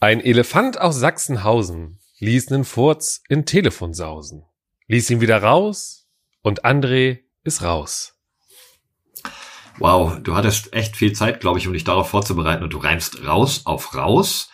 Ein Elefant aus Sachsenhausen ließ nen Furz in Telefon sausen, ließ ihn wieder raus und André ist raus. Wow, du hattest echt viel Zeit, glaube ich, um dich darauf vorzubereiten und du reimst raus auf raus.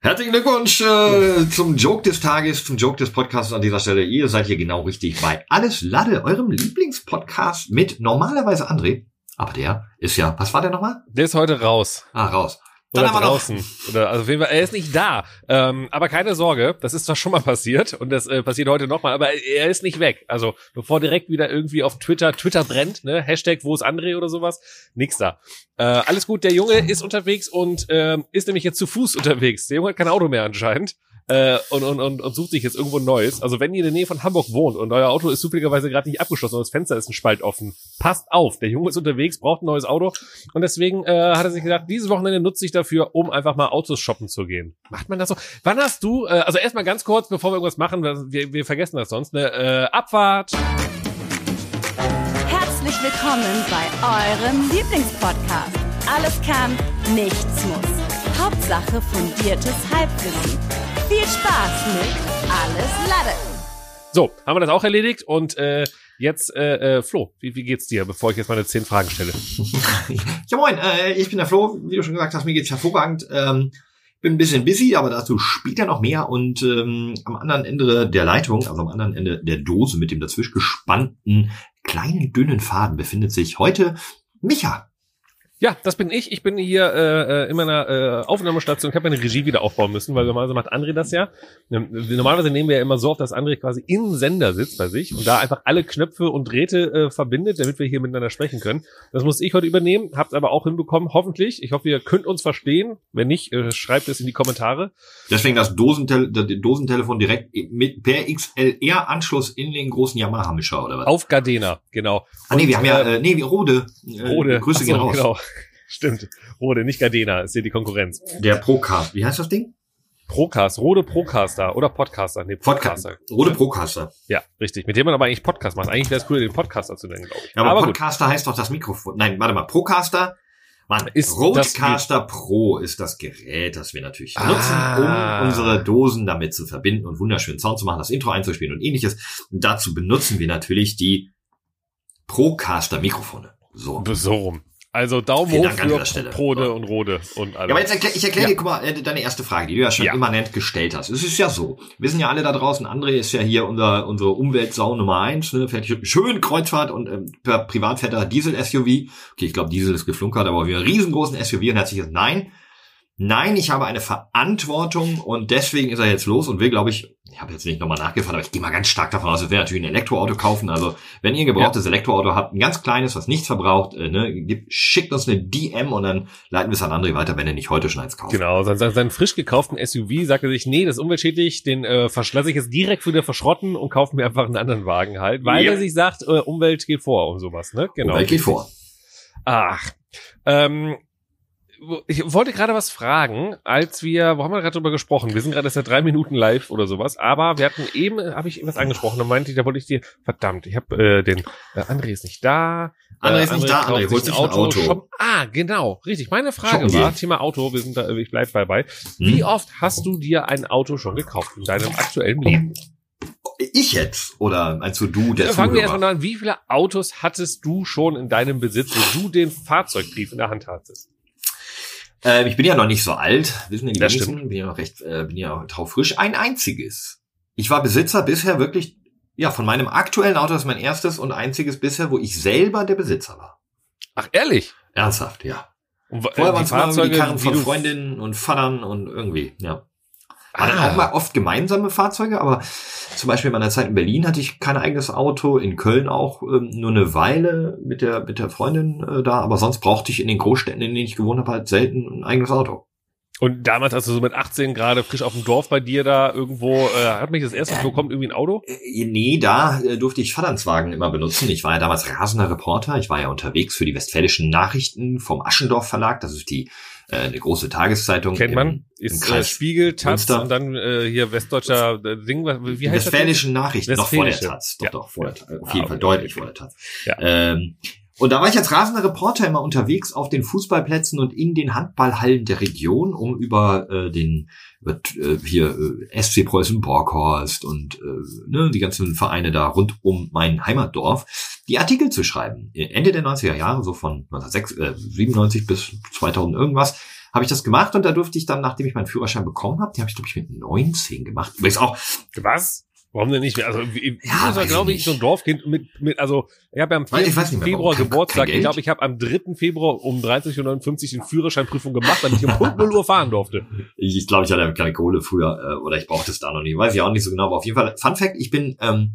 Herzlichen Glückwunsch äh, zum Joke des Tages, zum Joke des Podcasts an dieser Stelle. Ihr seid hier genau richtig bei Alles Lade, eurem Lieblingspodcast mit normalerweise André. Aber der ist ja, was war der nochmal? Der ist heute raus. Ah, raus. Oder draußen. Oder also auf jeden Fall, er ist nicht da. Ähm, aber keine Sorge, das ist doch schon mal passiert und das äh, passiert heute nochmal. Aber er ist nicht weg. Also bevor direkt wieder irgendwie auf Twitter Twitter brennt, ne, Hashtag wo ist André oder sowas, nix da. Äh, alles gut, der Junge ist unterwegs und ähm, ist nämlich jetzt zu Fuß unterwegs. Der Junge hat kein Auto mehr anscheinend äh, und, und, und, und sucht sich jetzt irgendwo ein neues. Also wenn ihr in der Nähe von Hamburg wohnt und euer Auto ist zufälligerweise gerade nicht abgeschlossen und das Fenster ist ein Spalt offen, passt auf, der Junge ist unterwegs, braucht ein neues Auto und deswegen äh, hat er sich gedacht, dieses Wochenende nutze ich dafür, um einfach mal Autos shoppen zu gehen. Macht man das so? Wann hast du, äh, also erstmal ganz kurz, bevor wir irgendwas machen, wir, wir vergessen das sonst, ne? Äh, Abfahrt. Herzlich willkommen bei eurem Lieblingspodcast. Alles kann, nichts muss. Hauptsache fundiertes Halbwissen. Spaß mit Alles Lade. So, haben wir das auch erledigt und äh, jetzt, äh, äh, Flo, wie, wie geht's dir, bevor ich jetzt meine zehn Fragen stelle? ja moin, äh, ich bin der Flo, wie du schon gesagt hast, mir geht's hervorragend. Ähm, bin ein bisschen busy, aber dazu später noch mehr. Und ähm, am anderen Ende der Leitung, also am anderen Ende der Dose mit dem dazwischen gespannten kleinen dünnen Faden befindet sich heute Micha. Ja, das bin ich. Ich bin hier äh, äh in meiner äh, Aufnahmestation. Ich habe meine Regie wieder aufbauen müssen, weil normalerweise macht André das ja. Ähm, normalerweise nehmen wir ja immer so auf, dass André quasi im Sender sitzt bei sich und da einfach alle Knöpfe und Drähte äh, verbindet, damit wir hier miteinander sprechen können. Das muss ich heute übernehmen, habt aber auch hinbekommen, hoffentlich. Ich hoffe, ihr könnt uns verstehen. Wenn nicht, äh, schreibt es in die Kommentare. Deswegen das Dosentel das Dosentelefon direkt mit per XLR-Anschluss in den großen Yamaha-Mischer, oder was? Auf Gardena, genau. Ah, nee, wir haben ja, äh, nee, Rode. Äh, Rode. Grüße so, gehen raus. Genau. Stimmt. Rode, nicht Gardena, ist hier die Konkurrenz. Der Procast. Wie heißt das Ding? Procast, Rode Procaster oder Podcaster. Nee, Podcaster. Rode Procaster. Ja, richtig. Mit dem man aber eigentlich Podcast macht. Eigentlich wäre es cool, den Podcaster zu nennen, glaube ich. Ja, aber, aber Podcaster gut. heißt doch das Mikrofon. Nein, warte mal. Procaster. Mann, ist Rodecaster Pro ist das Gerät, das wir natürlich ah. nutzen, um unsere Dosen damit zu verbinden und wunderschönen Sound zu machen, das Intro einzuspielen und ähnliches. Und dazu benutzen wir natürlich die Procaster Mikrofone. So. So rum. Also Daumen hoch für Prode und Rode und alles. Ja, aber jetzt erklär, ich erkläre ja. dir, guck mal, äh, deine erste Frage, die du ja schon ja. immanent gestellt hast. Es ist ja so, wir sind ja alle da draußen, André ist ja hier unser, unsere Umweltsau Nummer eins, ne, fährt schön Kreuzfahrt und ähm, per Privat fährt er Diesel-SUV. Okay, ich glaube, Diesel ist geflunkert, aber wir einen riesengroßen SUV und herzliches Nein. Nein, ich habe eine Verantwortung und deswegen ist er jetzt los und will, glaube ich, ich habe jetzt nicht nochmal nachgefragt, aber ich gehe mal ganz stark davon aus, dass wir natürlich ein Elektroauto kaufen. Also wenn ihr ein gebrauchtes ja. Elektroauto habt, ein ganz kleines, was nichts verbraucht, äh, ne, schickt uns eine DM und dann leiten wir es an andere weiter, wenn ihr nicht heute schon eins kauft. Genau, sein, sein frisch gekauften SUV sagt er sich, nee, das ist umweltschädlich, den äh, lasse ich jetzt direkt wieder verschrotten und kaufe mir einfach einen anderen Wagen halt, weil ja. er sich sagt, äh, Umwelt geht vor und sowas, ne? Genau. Umwelt geht vor. Ach. Ähm, ich wollte gerade was fragen, als wir, wo haben wir gerade drüber gesprochen? Wir sind gerade seit drei Minuten live oder sowas, aber wir hatten eben, habe ich was angesprochen, da meinte ich, da wollte ich dir, verdammt, ich habe äh, den, äh, André ist nicht da. André äh, ist nicht da, André holt sich ein Auto. Auto. ah, genau, richtig. Meine Frage war, gehen. Thema Auto, wir sind da, ich bleib dabei. Wie hm. oft hast du dir ein Auto schon gekauft in deinem aktuellen Leben? Ich jetzt? Oder meinst du du, der ja, Fangen wir erstmal an. Wie viele Autos hattest du schon in deinem Besitz, wo du den Fahrzeugbrief in der Hand hattest? Äh, ich bin ja noch nicht so alt, wissen die das wenigsten, bin ja noch recht, äh, bin ja taufrisch. Ein einziges. Ich war Besitzer bisher wirklich, ja, von meinem aktuellen Auto ist mein erstes und einziges bisher, wo ich selber der Besitzer war. Ach, ehrlich? Ernsthaft, ja. Und, Vorher waren es immer die Karren von Freundinnen und Vatern und irgendwie, ja. Waren ah. auch mal oft gemeinsame Fahrzeuge, aber zum Beispiel in meiner Zeit in Berlin hatte ich kein eigenes Auto, in Köln auch ähm, nur eine Weile mit der mit der Freundin äh, da, aber sonst brauchte ich in den Großstädten, in denen ich gewohnt habe, halt selten ein eigenes Auto. Und damals, als du so mit 18 gerade frisch auf dem Dorf bei dir da irgendwo, äh, hat mich das erste, äh, kommt irgendwie ein Auto? Äh, nee, da äh, durfte ich Vaternswagen immer benutzen. Ich war ja damals rasender Reporter. Ich war ja unterwegs für die Westfälischen Nachrichten vom Aschendorf Verlag. Das ist die äh, eine große Tageszeitung. Kennt man, im, ist im äh, Spiegel, Taz und dann äh, hier westdeutscher äh, Ding, wie heißt Westfälischen das? Nachrichten, noch vor der Taz, doch, ja. doch, vor der Taz, auf jeden ah, Fall okay, deutlich vor der Taz. Ja. Ähm, Und da war ich als rasender Reporter immer unterwegs auf den Fußballplätzen und in den Handballhallen der Region, um über äh, den über, äh, hier äh, SC Preußen Borghorst und äh, ne, die ganzen Vereine da rund um mein Heimatdorf die Artikel zu schreiben. Ende der 90er Jahre, so von 1997 bis 2000 irgendwas, habe ich das gemacht und da durfte ich dann, nachdem ich meinen Führerschein bekommen habe, die habe ich glaube ich mit 19 gemacht. Übrigens auch was? Warum denn nicht? Also wie, ja, war, glaube ich, so ein Dorfkind mit, mit also ich habe ja am 4. Februar kein, Geburtstag. Ich glaube, ich habe am 3. Februar um 30.59 Uhr die Führerscheinprüfung gemacht, damit ich um Punkt 0 Uhr fahren durfte. Ich, ich glaube, ich hatte keine Kohle früher äh, oder ich brauchte es da noch nie. Weiß ich auch nicht so genau, aber auf jeden Fall, Fun Fact, ich bin, ähm,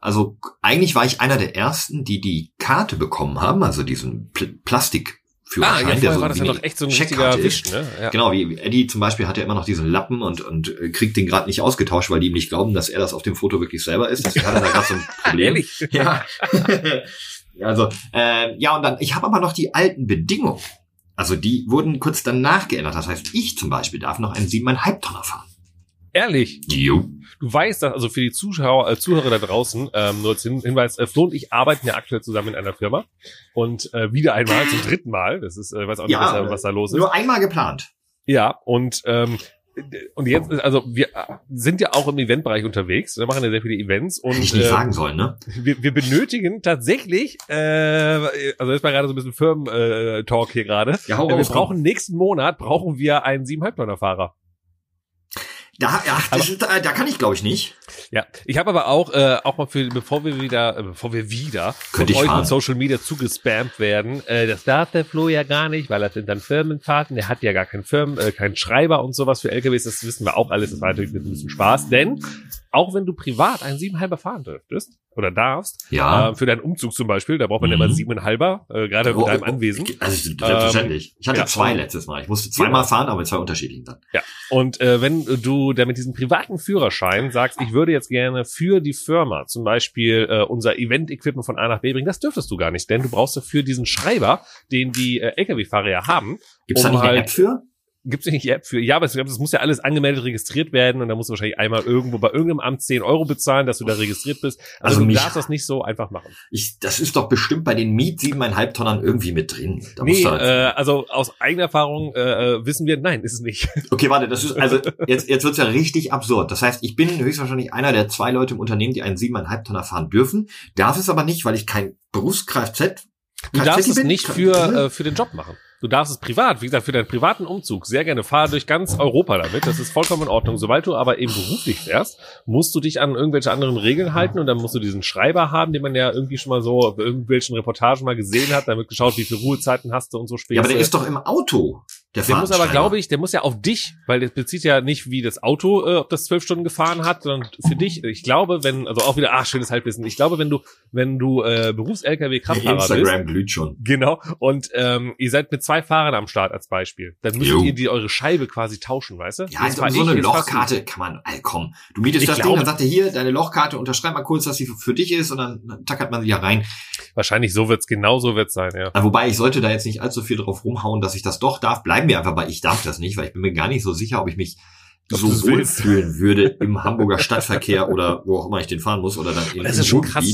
also eigentlich war ich einer der ersten, die die Karte bekommen haben, also diesen Pl Plastik Führerschein. Ah, ja, der so war das ja noch echt so ein richtiger Wisch, ne? Ja. Genau, wie Eddie zum Beispiel hat ja immer noch diesen Lappen und, und äh, kriegt den gerade nicht ausgetauscht, weil die ihm nicht glauben, dass er das auf dem Foto wirklich selber ist. Deswegen hat er da gerade so ein Problem. Ehrlich? Ja. also, äh, ja, und dann, ich habe aber noch die alten Bedingungen. Also die wurden kurz danach geändert. Das heißt, ich zum Beispiel darf noch einen 7,5 Tonner fahren. Ehrlich? Jo. Du weißt, dass, also für die Zuschauer, äh, Zuhörer da draußen, ähm, nur als Hinweis, äh, Flo und ich arbeiten ja aktuell zusammen in einer Firma. Und äh, wieder einmal, zum dritten Mal. Das ist, äh, weiß auch nicht, ja, was, da, was da los ist. Nur einmal geplant. Ja, und ähm, und jetzt, also wir sind ja auch im Eventbereich unterwegs, wir machen ja sehr viele Events und ich nicht äh, sagen sollen, ne? Wir, wir benötigen tatsächlich, äh, also jetzt mal gerade so ein bisschen Firmen-Talk hier gerade. Ja, hau wir brauchen nächsten Monat brauchen wir einen 7,5 Tonner Fahrer. Da, ja, das ist, da, da kann ich glaube ich nicht. Ja, ich habe aber auch, äh, auch mal für, bevor wir wieder, äh, bevor wir wieder Könnte von euch mit Social Media zugespammt werden, äh, das darf der Flo ja gar nicht, weil das sind dann Firmenfahrten, der hat ja gar keinen Firmen, äh, keinen Schreiber und sowas für LKWs, das wissen wir auch alles, das war natürlich mit ein bisschen Spaß, denn auch wenn du privat einen siebenhalber fahren dürftest oder darfst, ja. äh, für deinen Umzug zum Beispiel, da braucht man mhm. ja immer siebenhalber, äh, gerade oh, mit deinem oh, Anwesen. Also selbstverständlich. ich hatte ja. zwei letztes Mal. Ich musste zweimal fahren, aber mit zwei unterschiedlichen dann. Ja. Und äh, wenn du da mit diesem privaten Führerschein sagst, ich würde jetzt gerne für die Firma zum Beispiel äh, unser Event-Equipment von A nach B bringen, das dürftest du gar nicht, denn du brauchst dafür diesen Schreiber, den die äh, Lkw-Fahrer ja haben. Gibt's um da nicht halt, eine App für? Gibt es nicht App für? Ja, aber es muss ja alles angemeldet, registriert werden und da musst du wahrscheinlich einmal irgendwo bei irgendeinem Amt 10 Euro bezahlen, dass du da registriert bist. Also, also du darfst das nicht so einfach machen. Ich, das ist doch bestimmt bei den Miet siebeneinhalb Tonnen irgendwie mit drin. Da nee, halt äh, also aus eigener Erfahrung äh, äh, wissen wir, nein, ist es nicht. Okay, warte, das ist also jetzt jetzt wird's ja richtig absurd. Das heißt, ich bin höchstwahrscheinlich einer der zwei Leute im Unternehmen, die einen siebeneinhalb Tonner fahren dürfen, darf es aber nicht, weil ich kein Berufskfz Du darfst es nicht für, äh, für den Job machen. Du darfst es privat, wie gesagt, für deinen privaten Umzug sehr gerne fahren durch ganz Europa damit. Das ist vollkommen in Ordnung. Sobald du aber eben beruflich fährst, musst du dich an irgendwelche anderen Regeln halten und dann musst du diesen Schreiber haben, den man ja irgendwie schon mal so bei irgendwelchen Reportagen mal gesehen hat. Da wird geschaut, wie viele Ruhezeiten hast du und so später. Ja, aber der ist doch im Auto. Der, der muss aber, glaube ich, der muss ja auf dich, weil das bezieht ja nicht wie das Auto, äh, ob das zwölf Stunden gefahren hat, sondern für dich. Ich glaube, wenn, also auch wieder, ach, schönes Halbwissen. Ich glaube, wenn du, wenn du äh, Berufs-LKW-Kraftfahrer bist. Instagram glüht schon. Genau. Und ähm, ihr seid mit zwei Fahrern am Start als Beispiel. Dann müsst jo. ihr die eure Scheibe quasi tauschen, weißt du? Ja, also so eine Lochkarte kann man, ey, komm. Du mietest ich das glaube, Ding, dann sagt er hier, deine Lochkarte, unterschreib mal kurz, dass sie für dich ist und dann tackert man sie ja rein. Wahrscheinlich so wird's, genau so wird's sein, ja. Wobei ich sollte da jetzt nicht allzu viel drauf rumhauen, dass ich das doch darf. Bleiben wir einfach bei ich darf das nicht, weil ich bin mir gar nicht so sicher, ob ich mich so wohl fühlen würde im Hamburger Stadtverkehr oder wo auch immer ich den fahren muss oder dann in das ist schon krass.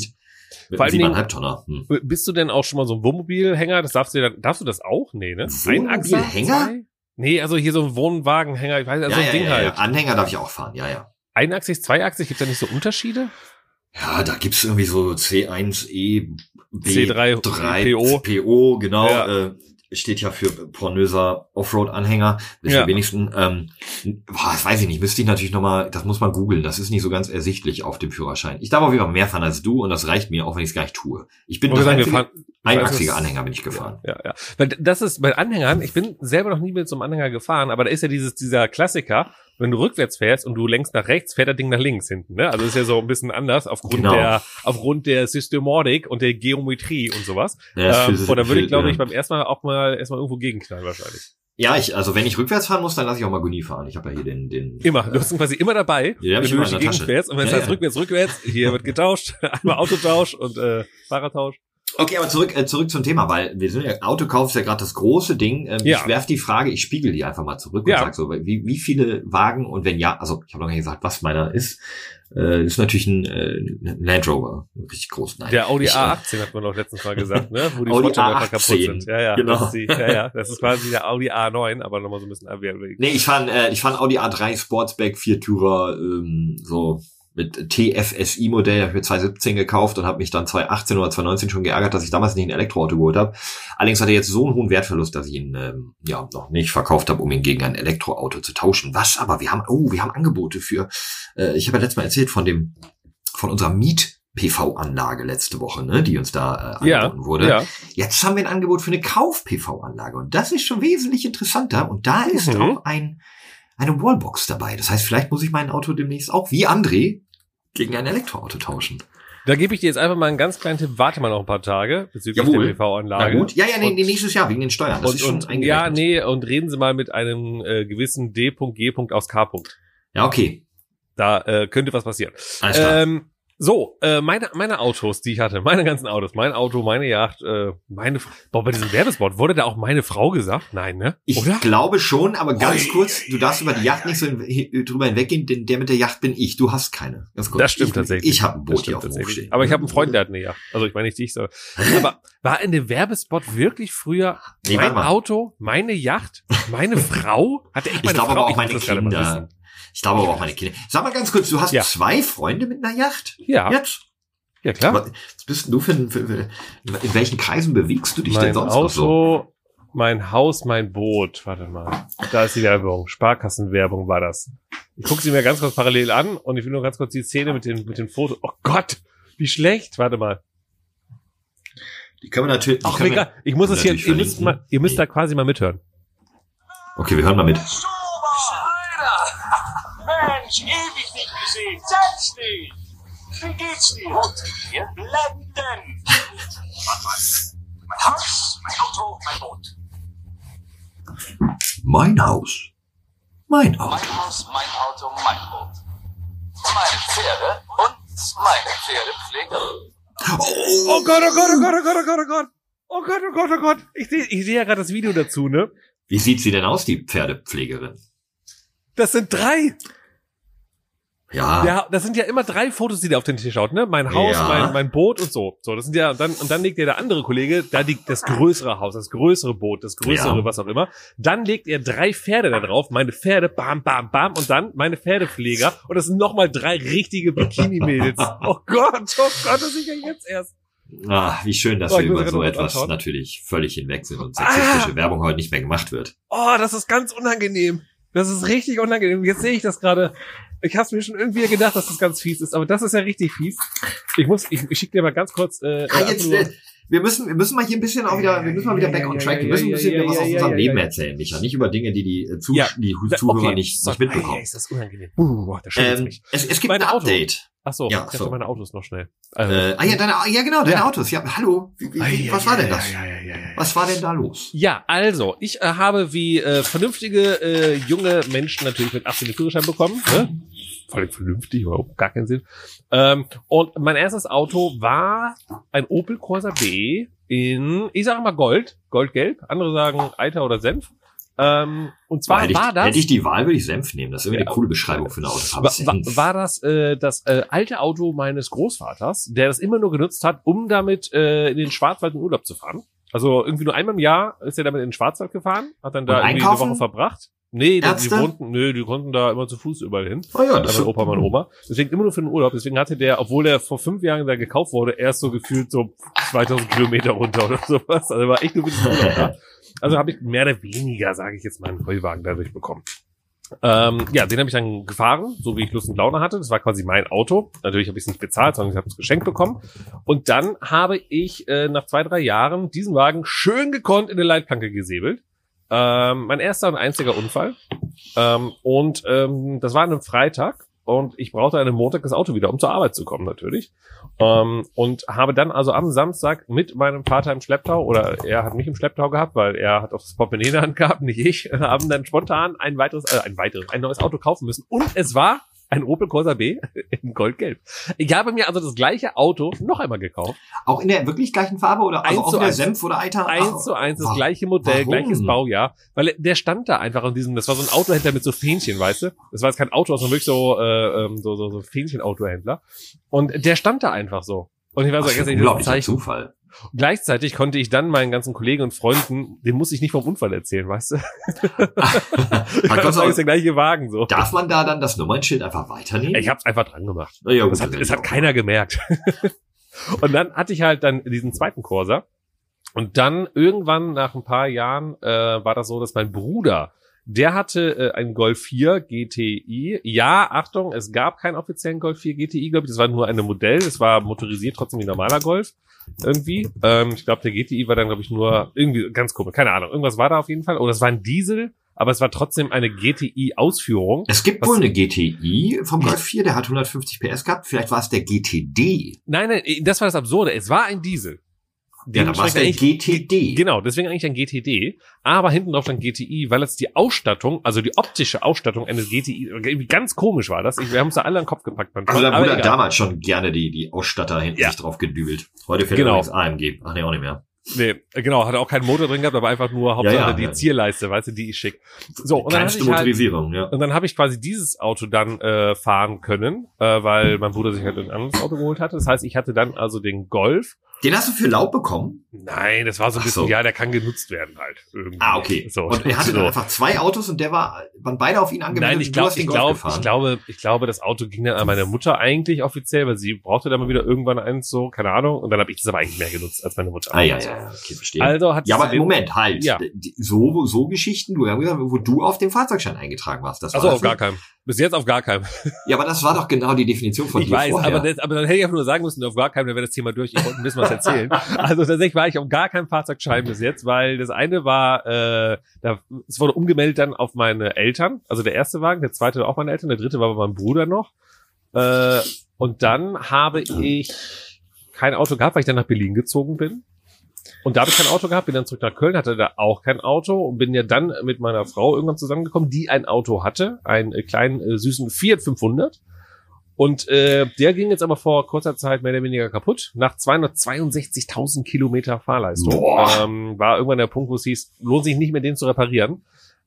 Mit Vor allem Tonner. Hm. Bist du denn auch schon mal so ein Wohnmobilhänger? Das darfst du dann, darfst du das auch? Nee, ne? Wohnmobilhänger? Nee, also hier so ein Wohnwagenhänger, ich weiß, also ja, ein Ding ja, halt. Ja. Anhänger darf ich auch fahren, ja, ja. Einachsig, zweiachsig, gibt's da nicht so Unterschiede? Ja, da gibt's irgendwie so C1E, B3, C3 PO. PO, genau. Ja. Äh, steht ja für pornöser Offroad-Anhänger, das ja. wenigsten, ähm, boah, das weiß ich nicht, müsste ich natürlich nochmal, das muss man googeln, das ist nicht so ganz ersichtlich auf dem Führerschein. Ich darf auf jeden Fall mehr fahren als du und das reicht mir, auch wenn ich es gar nicht tue. Ich bin wir fahren, einachsiger Anhänger bin ich gefahren. Ja, ja, ja. Weil das ist bei Anhängern, ich bin selber noch nie mit so einem Anhänger gefahren, aber da ist ja dieses, dieser Klassiker, wenn du rückwärts fährst und du lenkst nach rechts, fährt das Ding nach links hinten. Ne? Also ist ja so ein bisschen anders aufgrund genau. der aufgrund der Systematik und der Geometrie und sowas. Ja, ähm, und da würde ich, glaube ich, beim ersten Mal auch mal erstmal irgendwo gegenknallen wahrscheinlich. Ja, ich, also wenn ich rückwärts fahren muss, dann lasse ich auch mal Guni fahren. Ich habe ja hier den, den. Immer. Du hast ihn quasi immer dabei, ja, wenn du durch die Gegend fährst. Und wenn es ja, heißt ja. rückwärts, rückwärts, hier wird getauscht, einmal Autotausch und äh, Fahrertausch. Okay, aber zurück, äh, zurück zum Thema, weil wir sind ja, Autokauf ist ja gerade das große Ding. Ähm, Ja. Ich werf die Frage, ich spiegel die einfach mal zurück Ja. und sag so, wie, wie viele Wagen und wenn ja, also ich habe noch nicht gesagt, was meiner ist. Äh, ist natürlich ein, äh, ein Land Rover, richtig groß. Nein. Der Audi ich, äh, A18 hat man doch letztens mal gesagt, ne? Wo die Audi Frontscheinwerfer kaputt A18, sind. Ja, ja. genau. Das ist, die, ja, ja. Das ist quasi der Audi A9, aber nochmal so ein bisschen abwehr. Nee, ich fahre äh, ich ein Audi A3 Sportsback Viertürer, ähm, so mit TFSI-Modell, habe ich mir 2017 gekauft und habe mich dann 2018 oder 2019 schon geärgert, dass ich damals nicht ein Elektroauto geholt habe. Allerdings hat er jetzt so einen hohen Wertverlust, dass ich ihn ähm, ja noch nicht verkauft habe, um ihn gegen ein Elektroauto zu tauschen. Was aber? Wir haben, oh, wir haben Angebote für, äh, ich habe ja letztes Mal erzählt von dem, von unserer Miet- PV-Anlage letzte Woche, ne, die uns da äh, Ja, angeboten wurde. ja. Jetzt haben wir ein Angebot für eine Kauf-PV-Anlage und das ist schon wesentlich interessanter und da ist Mhm. auch ein, eine Wallbox dabei. Das heißt, vielleicht muss ich mein Auto demnächst auch wie André gegen ein Elektroauto tauschen. Da gebe ich dir jetzt einfach mal einen ganz kleinen Tipp. Warte mal noch ein paar Tage bezüglich Jawohl. der PV-Anlage. Gut. Ja, ja, nee, Und- nächstes Jahr wegen den Steuern. Das Und, ist schon und, ja, nee, und reden Sie mal mit einem äh, gewissen D.G. aus K. Ja, okay. Da äh, könnte was passieren. Alles klar. Ähm, so, äh, meine, meine Autos, die ich hatte, meine ganzen Autos, mein Auto, meine Yacht, äh, meine, boah, bei diesem Werbespot wurde da auch meine Frau gesagt? Nein, ne? ich Oder? glaube schon, aber ganz Ui, kurz, du darfst über die Yacht nicht so hin- drüber hinweggehen, denn der mit der Yacht bin ich. Du hast keine. Ganz kurz. Das stimmt ich, tatsächlich. Ich habe ein Boot hier auf dem Hof stehen. Aber ich habe einen Freund, der hat eine Yacht. Also ich meine nicht dich, so. Aber war in dem Werbespot wirklich früher Nee, mein. Auto, meine Yacht, meine Frau? Hatte ich Ich meine glaube Frau? aber auch Ich meine Kinder. Ich glaube aber auch meine Kinder. Sag mal ganz kurz, du hast Ja. zwei Freunde mit einer Yacht? Ja, Jetzt? ja klar. Was bist denn du für, für, für in welchen Kreisen bewegst du dich denn Mein sonst noch so? Auto, mein Haus, mein Boot. Warte mal. Da ist die Werbung. Sparkassenwerbung war das. Ich gucke sie mir ganz kurz parallel an und ich will nur ganz kurz die Szene mit den, mit den Fotos. Oh Gott, wie schlecht. Warte mal. Die können wir natürlich. Ach, können wir- egal. Ich muss es hier, ihr müsst, mal, ihr müsst da quasi mal mithören. Okay, wir hören mal mit. Mensch, ewig nicht gesehen. Setz dich! Wie geht's dir? Gut. Hier? Blenden! Warte mal. Mein Haus, mein Auto, mein Boot. Mein Haus. Mein Haus. Mein Haus, mein Auto, mein Boot. Meine Pferde und meine Pferdepflegerin. Oh Gott, oh Gott, oh Gott, oh Gott, oh Gott, oh Gott. Oh Gott, oh Gott, oh Gott. Ich sehe ich sehe ja gerade das Video dazu, ne? Wie sieht sie denn aus, die Pferdepflegerin? Das sind drei. Ja. Ja, das sind ja immer drei Fotos, die der auf den Tisch schaut, ne? Mein Haus, Ja. mein, mein Boot und so. So, das sind ja, dann, und dann legt ja der andere Kollege, da liegt das größere Haus, das größere Boot, das größere, Ja. was auch immer. Dann legt er drei Pferde da drauf, meine Pferde, bam, bam, bam, und dann meine Pferdepfleger. Und das sind nochmal drei richtige Bikini-Mädels. Oh Gott, oh Gott, das ist ja jetzt erst. Ah, wie schön, dass Oh, wir über so etwas anschauen. natürlich völlig hinweg sind und sexistische Ah. Werbung heute nicht mehr gemacht wird. Oh, das ist ganz unangenehm. Das ist richtig unangenehm. Jetzt sehe ich das gerade. Ich habe mir schon irgendwie gedacht, dass das ganz fies ist, aber das ist ja richtig fies. Ich muss, ich, ich schicke dir mal ganz kurz. Äh, Ah, jetzt, äh, wir müssen, wir müssen mal hier ein bisschen auch wieder, wir müssen mal wieder back on track. Wir müssen ein bisschen ja, was aus unserem Leben erzählen, Micha. Nicht über Dinge, die die, äh, Zus Ja. die Zuhörer okay. nicht, nicht mitbekommen. Ey, ist das unangenehm. Uh, da schüttelt Ähm, es, es gibt Mein ein Auto. Update. Ach so, ja, ich so. meine Autos noch schnell. Also, Äh, ah ja, deine, ja genau, deine Ja. Autos. Ja, hallo. Wie, wie, wie, was war denn das? Was war denn da los? Ja, also, ich äh, habe wie äh, vernünftige äh, junge Menschen natürlich mit 18 den Führerschein bekommen. Ne? Völlig vernünftig, überhaupt gar keinen Sinn. Ähm, und mein erstes Auto war ein Opel Corsa B in, ich sage mal Gold, Goldgelb. Andere sagen Eiter oder Senf. Ähm, und zwar hätte, war ich, das... hätte ich die Wahl, würde ich Senf nehmen. Das ist irgendwie Ja. eine coole Beschreibung für eine Autofarbe. war, war, war das äh, das äh, alte Auto meines Großvaters, der das immer nur genutzt hat, um damit äh, in den Schwarzwald in Urlaub zu fahren. Also irgendwie nur einmal im Jahr ist er damit in den Schwarzwald gefahren, hat dann da irgendwie eine Woche verbracht. Nee, die, die Ärzte? wohnten, nö, die konnten da immer zu Fuß überall hin. oh ja, Da das mein Opa, mein Oma. Deswegen immer nur für den Urlaub. Deswegen hatte der, obwohl der vor fünf Jahren da gekauft wurde, erst so gefühlt so 2000 Kilometer runter oder sowas. Also war echt nur für den Urlaub da. Also habe ich mehr oder weniger, sage ich jetzt mal, einen Heuwagen dadurch bekommen. Ähm, ja, den habe ich dann gefahren, so wie ich Lust und Laune hatte. Das war quasi mein Auto. Natürlich habe ich es nicht bezahlt, sondern ich habe es geschenkt bekommen. Und dann habe ich äh, nach zwei, drei Jahren diesen Wagen schön gekonnt in eine Leitplanke gesäbelt. Ähm, mein erster und einziger Unfall. Ähm, und ähm, das war an einem Freitag. Und ich brauchte an einem Montag das Auto wieder, um zur Arbeit zu kommen, natürlich. Ähm, und habe dann also am Samstag mit meinem Vater im Schlepptau, oder er hat mich im Schlepptau gehabt, weil er hat auch das Portemonnaie gehabt, nicht ich, haben dann spontan ein weiteres, äh, ein weiteres, ein neues Auto kaufen müssen. Und es war Ein Opel Corsa B in Goldgelb. Ich habe mir also das gleiche Auto noch einmal gekauft. Auch in der wirklich gleichen Farbe oder also Eins auch zu in der eins. Senf oder Eiter? Eins zu eins, das gleiche Modell, warum? gleiches Baujahr. Weil der stand da einfach an diesem, das war so ein Autohändler mit so Fähnchen, weißt du? Das war jetzt kein Auto, sondern wirklich so, äh, ähm, so, so, so Fähnchen-Autohändler. Und der stand da einfach so. Und ich war so, für ganz ehrlich. Zufall. Gleichzeitig konnte ich dann meinen ganzen Kollegen und Freunden, den muss ich nicht vom Unfall erzählen, weißt du? Man Das kann ist der gleiche Wagen so. Darf man da dann das Nummernschild einfach weiternehmen? Ich hab's einfach dran gemacht. Ja, gut, Das hat, hätte hat auch keiner gemerkt. und dann hatte ich halt dann diesen zweiten Corsa. Und dann irgendwann nach ein paar Jahren äh, war das so, dass mein Bruder, der hatte äh, einen Golf 4 GTI. Ja, Achtung, es gab keinen offiziellen Golf 4 GTI, glaube ich. Das war nur ein Modell. Es war motorisiert, trotzdem wie ein normaler Golf. Irgendwie. Ähm, ich glaube, der GTI war dann, glaube ich, nur irgendwie ganz komisch. Keine Ahnung. Irgendwas war da auf jeden Fall. Oder es war ein Diesel, aber es war trotzdem eine GTI-Ausführung. Es gibt wohl eine GTI vom Golf 4, der hat 150 PS gehabt. Vielleicht war es der GTD. Nein, nein, das war das Absurde. Es war ein Diesel. Ja, dann war es GTD. Genau, deswegen eigentlich ein GTD, aber hinten drauf dann GTI, weil es die Ausstattung, also die optische Ausstattung eines GTI, irgendwie ganz komisch war das. Ich, wir haben es da alle an den Kopf gepackt. manchmal, Also da wurde damals schon gerne die, die Ausstatter hinten Ja. sich drauf gedübelt. Heute fährt Genau. übrigens AMG. Ach nee, auch nicht mehr. Nee, genau, hatte auch keinen Motor drin gehabt, aber einfach nur Hauptsache ja, die ja. Zierleiste, weißt du, die ist schick. So, und dann, ich halt, Motorisierung, ja. und dann habe ich quasi dieses Auto dann äh, fahren können, äh, weil mein Bruder sich halt ein anderes Auto geholt hatte. Das heißt, ich hatte dann also den Golf. Den hast du für laut bekommen? Nein, das war so ein Ach bisschen, so. ja, der kann genutzt werden halt. Irgendwie. Ah, okay. So, Und er hatte so. dann einfach zwei Autos und der war, waren beide auf ihn angemeldet Nein, ich den ich gefahren. ich glaube, ich glaube, das Auto ging dann an meine Mutter eigentlich offiziell, weil sie brauchte dann mal wieder irgendwann eins so, keine Ahnung. Und dann habe ich das aber eigentlich mehr genutzt als meine Mutter. Ah, ja, ja, ja, okay, verstehe. Also hat ja, aber den- Moment, halt. Ja. So, so Geschichten, du wo du auf dem Fahrzeugschein eingetragen warst. Das war das auf gar nicht? keinem. Bis jetzt auf gar keinem. Ja, aber das war doch genau die Definition von Ich dir weiß, vorher. aber, das, aber dann hätte ich einfach nur sagen müssen, auf gar keinem, dann wäre das Thema durch. Ich wollte bisschen was erzählen. also tatsächlich war ich auf gar keinem Fahrzeugschein bis jetzt, weil das eine war, äh, da, es wurde umgemeldet dann auf meine Eltern. Also der erste Wagen, der zweite war auch meine Eltern, der dritte war meinem Bruder noch. Äh, und dann habe ich kein Auto gehabt, weil ich dann nach Berlin gezogen bin. Und da habe ich kein Auto gehabt, bin dann zurück nach Köln, hatte da auch kein Auto und bin ja dann mit meiner Frau irgendwann zusammengekommen, die ein Auto hatte, einen kleinen äh, süßen Fiat 500. Und äh, der ging jetzt aber vor kurzer Zeit mehr oder weniger kaputt. Nach 262.000 Kilometer Fahrleistung ähm, war irgendwann der Punkt, wo es hieß, lohnt sich nicht mehr, den zu reparieren.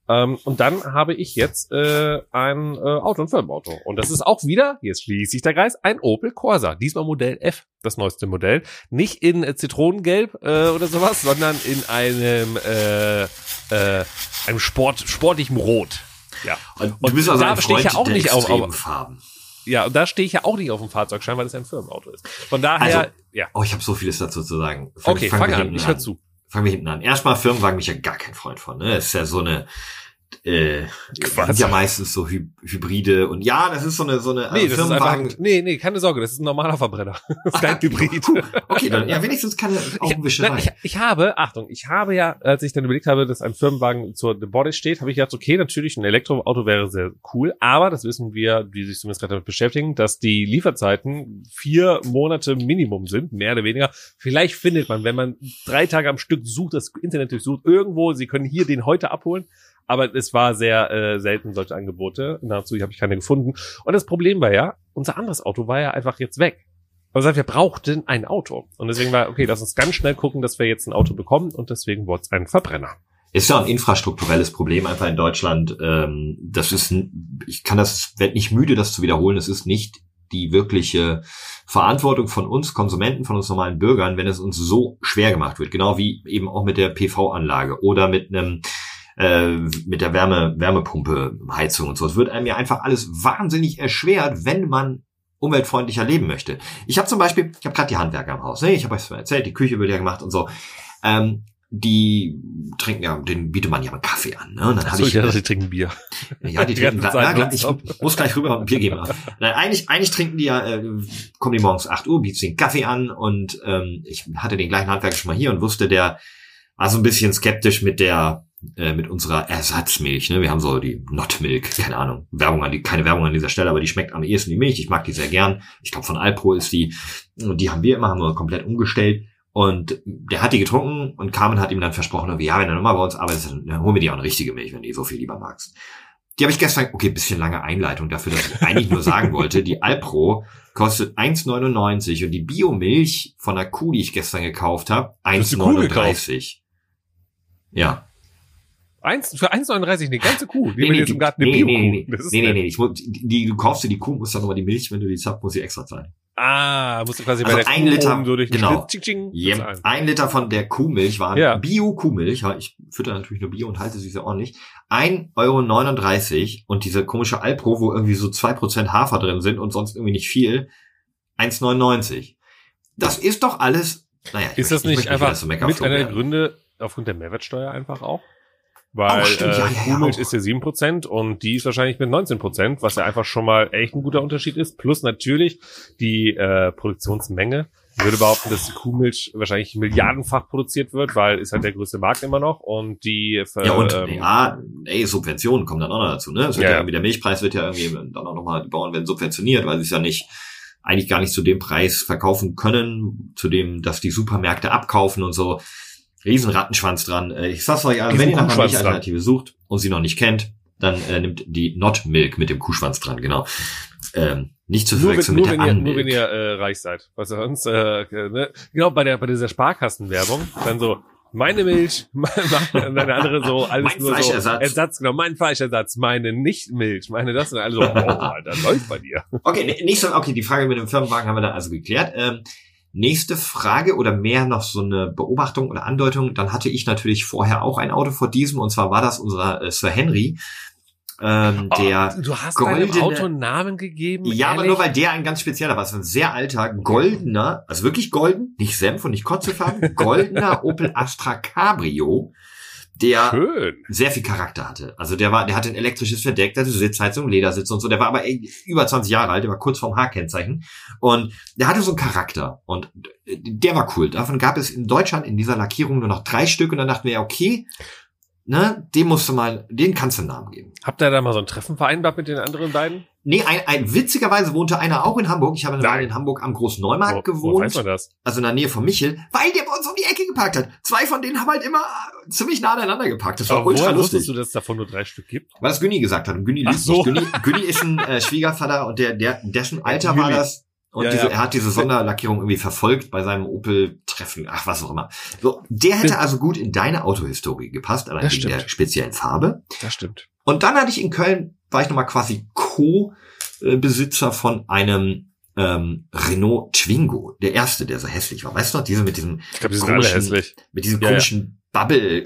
Ähm, und dann habe ich jetzt äh, ein äh, Auto, ein Firmenauto. Und das ist auch wieder, jetzt schließt sich der Kreis, ein Opel Corsa. Diesmal Modell F, das neueste Modell. Nicht in äh, Zitronengelb äh, oder sowas, sondern in einem, äh, äh, einem Sport, sportlichem Rot. Ja. Und Und du bist also da ein stehe ich Freund ja auch der nicht auf- auf- Farben. Ja, und da stehe ich ja auch nicht auf dem Fahrzeugschein, weil es ein Firmenauto ist. Von daher, Also, ja. Oh, ich habe so vieles dazu zu sagen. Fang- Okay, fangen fang wir an, ich höre zu. Fangen wir hinten an. Erstmal Firmenwagen bin ich ja gar kein Freund von. Ne? Das ist ja so eine äh, das Quatsch. ja meistens so Hy Hybride und ja, das ist so eine so eine Nee, also das ist einfach, nee, nee, keine Sorge, das ist ein normaler Verbrenner. Das ist kein Hybrid. Puh, okay, dann ja wenigstens keine Ich, Augenwischerei. nein, ich, ich habe, Achtung, ich habe ja, als ich dann überlegt habe, dass ein Firmenwagen zur Body steht, habe ich gedacht, okay, natürlich, ein Elektroauto wäre sehr cool, aber das wissen wir, die sich zumindest gerade damit beschäftigen, dass die Lieferzeiten vier Monate Minimum sind, mehr oder weniger. Vielleicht findet man, wenn man drei Tage am Stück sucht, das Internet durchsucht, irgendwo, sie können hier den heute abholen, aber es war sehr äh, selten solche Angebote. Dazu habe ich keine gefunden. Und das Problem war ja, unser anderes Auto war ja einfach jetzt weg. Also das heißt, wir brauchten ein Auto. Und deswegen war, okay, lass uns ganz schnell gucken, dass wir jetzt ein Auto bekommen und deswegen wurde es ein Verbrenner. Ist ja ein infrastrukturelles Problem einfach in Deutschland. Ähm, das ist, ich kann das, werd nicht müde, das zu wiederholen. Es ist nicht die wirkliche Verantwortung von uns Konsumenten, von uns normalen Bürgern, wenn es uns so schwer gemacht wird. Genau wie eben auch mit der PV-Anlage oder mit einem äh, mit der Wärme, Wärmepumpe, Heizung und so. Es wird einem ja einfach alles wahnsinnig erschwert, wenn man umweltfreundlicher leben möchte. Ich habe zum Beispiel, ich habe gerade die Handwerker im Haus, ne? ich habe euch mal erzählt, die Küche wird ja gemacht und so. Ähm, die trinken ja, den bietet man ja mal Kaffee an. Ne? Und dann habe ich, dachte, sie trinken Bier. ja, die die trinken, ja, Zeit klar, ich muss gleich rüber und ein Bier geben. Nein, eigentlich, eigentlich trinken die ja, äh, kommen die morgens 8 Uhr, bieten den Kaffee an und ähm, ich hatte den gleichen Handwerker schon mal hier und wusste, der war so ein bisschen skeptisch mit der äh, mit unserer Ersatzmilch. Ne? Wir haben so die Not Milk, keine Ahnung, Werbung an die, keine Werbung an dieser Stelle, aber die schmeckt am ehesten die Milch. Ich mag die sehr gern. Ich glaube von Alpro ist die. Und die haben wir immer, haben wir komplett umgestellt. Und der hat die getrunken und Carmen hat ihm dann versprochen, ja, wenn er nochmal bei uns arbeitet, dann holen wir dir auch eine richtige Milch, wenn du die so viel lieber magst. Die habe ich gestern, okay, bisschen lange Einleitung dafür, dass ich eigentlich nur sagen wollte, die Alpro kostet 1,99 und die Biomilch von der Kuh, die ich gestern gekauft habe, hast die Kuh 1,39. Ja. Eins, für 1,39 eine ganze Kuh. Die Nee, nee, nee, jetzt im Garten eine nee, Bio-Kuh. nee, nee, nee, nee, nee, ich muss, die, die, du kaufst dir die Kuh, musst dann nochmal die Milch, wenn du die zappst, musst die extra zahlen. Ah, musst du quasi Also bei der ein Kuh Liter, so durch genau. Schlitz, tsching, tsching, Yep. Ein Liter von der Kuhmilch war Ja. Bio-Kuhmilch. Ich fütter natürlich nur Bio und halte sie sehr ordentlich. 1,39 Euro und diese komische Alpro, wo irgendwie so 2% Hafer drin sind und sonst irgendwie nicht viel, 1,99. Das ist doch alles, naja, Ist das möchte- ich nicht einfach zum mit einer der werden. Gründe aufgrund der Mehrwertsteuer einfach auch? Weil stimmt, äh, ja, ja, ja, ist ja 7% und die ist wahrscheinlich mit 19%, was ja einfach schon mal echt ein guter Unterschied ist. Plus natürlich die äh, Produktionsmenge. Ich würde behaupten, dass die Kuhmilch wahrscheinlich milliardenfach produziert wird, weil ist halt der größte Markt immer noch und die äh, Ja, und ähm, ja, ey, Subventionen kommen dann auch noch dazu, ne? Es wird ja, ja. irgendwie, der Milchpreis wird ja irgendwie dann auch nochmal, die Bauern werden subventioniert, weil sie es ja nicht, eigentlich gar nicht zu dem Preis verkaufen können, zu dem, dass die Supermärkte abkaufen und so. Riesen Rattenschwanz dran. Äh, Ich sag's euch, also, wenn ihr nach einer. Milchalternative sucht und sie noch nicht kennt, dann äh, nimmt die Not Milk mit dem Kuhschwanz dran, genau. Ähm, nicht zu nur, wenn, verwechseln nur, mit wenn der ihr, nur wenn ihr äh, reich seid. Was sonst, äh, äh, ne? Genau, bei der bei dieser Sparkassenwerbung, dann so, meine Milch, meine, meine andere so, alles Mein nur so Fleischersatz. Ersatz, genau, mein Fleischersatz, meine Nicht-Milch, meine das und alle so, oh, Alter, läuft bei dir. Okay, ne- nächste, okay, die Frage mit dem Firmenwagen haben wir dann also geklärt. Ähm, nächste Frage oder mehr noch so eine Beobachtung oder Andeutung. Dann hatte ich natürlich vorher auch ein Auto vor diesem und zwar war das unser äh, Sir Henry, ähm, der oh, du hast deinem goldene- Auto einen Namen gegeben? ja, aber ehrlich? nur weil der ein ganz spezieller war. Es war ein sehr alter, goldener, also wirklich golden, nicht Senf und nicht Kotzefarben, goldener Opel Astra Cabrio, der Schön. sehr viel Charakter hatte. Also der war, der hatte ein elektrisches Verdeck, der hatte Sitzheizung, Ledersitz und so. Der war aber über 20 Jahre alt, der war kurz vorm H-Kennzeichen. Und der hatte so einen Charakter. Und der war cool. Davon gab es in Deutschland in dieser Lackierung nur noch drei Stück. Und dann dachten wir, ja, okay, ne, dem musst du mal, den kannst du einen Namen geben. Habt ihr da mal so ein Treffen vereinbart mit den anderen beiden? Nee, ein, ein, witzigerweise wohnte einer auch in Hamburg. Ich habe eine. Weile in Hamburg am Großneumarkt Wo, wo gewohnt. weiß man das? also in der Nähe von Michel, weil der bei uns um die Ecke geparkt hat. Zwei von denen haben halt immer ziemlich nah aneinander geparkt. Das war Aber ultra lustig. wusstest du, dass es davon nur drei Stück gibt? Weil das Günni gesagt hat. Und Günni lügt so. nicht. Günni, Günni ist ein äh, Schwiegervater und der, der, dessen Alter war Günni. das. Und Ja, diese, ja. er hat diese Sonderlackierung irgendwie verfolgt bei seinem Opel-Treffen. Ach, was auch immer. So, der hätte also gut in deine Autohistorie gepasst, allein wegen stimmt. der speziellen Farbe. Das stimmt. Und dann hatte ich in Köln, war ich nochmal quasi Co-Besitzer von einem ähm, Renault Twingo. Der erste, der so hässlich war. Weißt du noch, diese mit diesem, Ich glaube, die Komischen- hässlich. mit diesem Ja, ja. komischen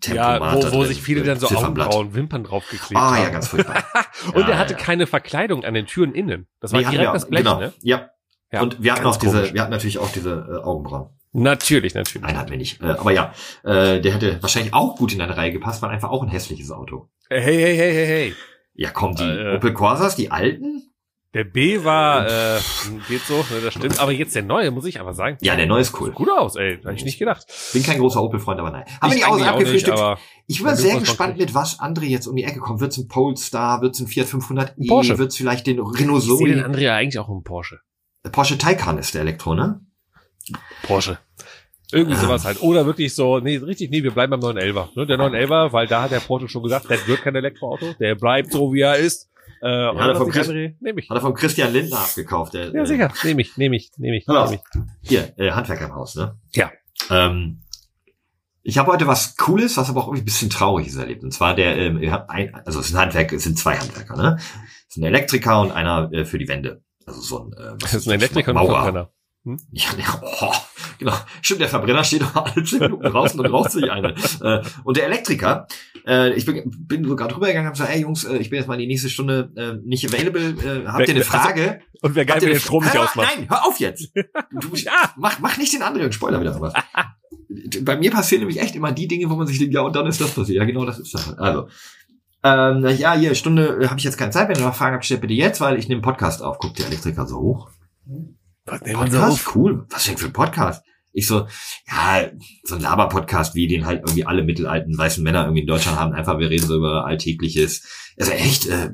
Bubble-Tempomat. Ja, wo, wo sich viele dann so. Augenbrauen, Wimpern draufgeklebt Ah, haben. ja, ganz furchtbar. Und er Ja, hatte ja. keine Verkleidung an den Türen innen. Das war Nee, direkt wir das. Blech, genau. ne? Ja. Ja, und wir hatten auch diese, komisch. wir hatten natürlich auch diese äh, Augenbrauen. Natürlich, natürlich. Nein, hatten wir nicht. Äh, aber ja, äh, der hätte wahrscheinlich auch gut in eine Reihe gepasst, war einfach auch ein hässliches Auto. Hey, hey, hey, hey, hey. Ja, komm, die Äh, Opel Corsas, die alten? Der B war, äh, geht so, ne, das stimmt. Aber jetzt der neue, muss ich aber sagen. Ja, der neue ist cool. Sieht gut aus, ey. Hätte ich nicht gedacht. Bin kein großer Opel-Freund, aber nein. Haben wir Ich die Außen eigentlich auch nicht, abgefrühstückt? aber Ich bin Ja, mal sehr gespannt, mit was André jetzt um die Ecke kommt. Wird's ein Polestar, wird's ein Fiat 500i, Porsche. wird's vielleicht den Renault ich sehe den Zoe? Andrea eigentlich auch im Porsche. Porsche Taycan ist der Elektro, ne? Porsche. Irgendwie Ah. sowas halt. Oder wirklich so, nee, richtig, nee, wir bleiben beim 911er. Ne, der 911er, weil da hat der Porsche schon gesagt, das wird kein Elektroauto. Der bleibt so, wie er ist. Äh, hat er vom Chris- André- Nehm ich. Hat er vom Christian Lindner abgekauft. Der, Ja, äh, sicher. Nehme ich, nehme ich, nehme ich, nehm ich. Hier, äh, Handwerker im Haus, ne? Ja. Ähm, ich habe heute was Cooles, was aber auch irgendwie ein bisschen Trauriges erlebt. Und zwar der, ähm, ihr habt ein, also es ist ein Handwerk, es sind zwei Handwerker, ne? Es ist ein Elektriker und einer äh, für die Wände. Also so ein, äh, was Das ist ein Elektriker und ein. Verbrenner. Ja, der, oh, genau. Stimmt, der Verbrenner steht doch alle zehn Minuten draußen und raucht sich eine. Äh, und der Elektriker, äh, ich bin, bin sogar drüber gegangen und habe gesagt, ey Jungs, äh, ich bin jetzt mal die nächste Stunde äh, nicht available. Äh, habt Wer- ihr eine also- Frage? Und wer geil, den Strom nicht ausmacht. Nein, hör auf jetzt. Du, Ja. mach, mach nicht den anderen Spoiler wieder was. Bei mir passieren nämlich echt immer die Dinge, wo man sich denkt, ja, und dann ist das passiert. Ja, genau, das ist das. Also, ähm, ja, hier, Stunde äh, habe ich jetzt keine Zeit, wenn ihr noch Fragen habt, stellt bitte jetzt, weil ich nehme einen Podcast auf. Guckt der Elektriker so hoch. Was wir so Podcast? auf? Cool. Was denn für ein Podcast? Ich so, ja, so ein Laber-Podcast, wie den halt irgendwie alle mittelalten weißen Männer irgendwie in Deutschland haben. Einfach, wir reden so über Alltägliches. Also echt, äh,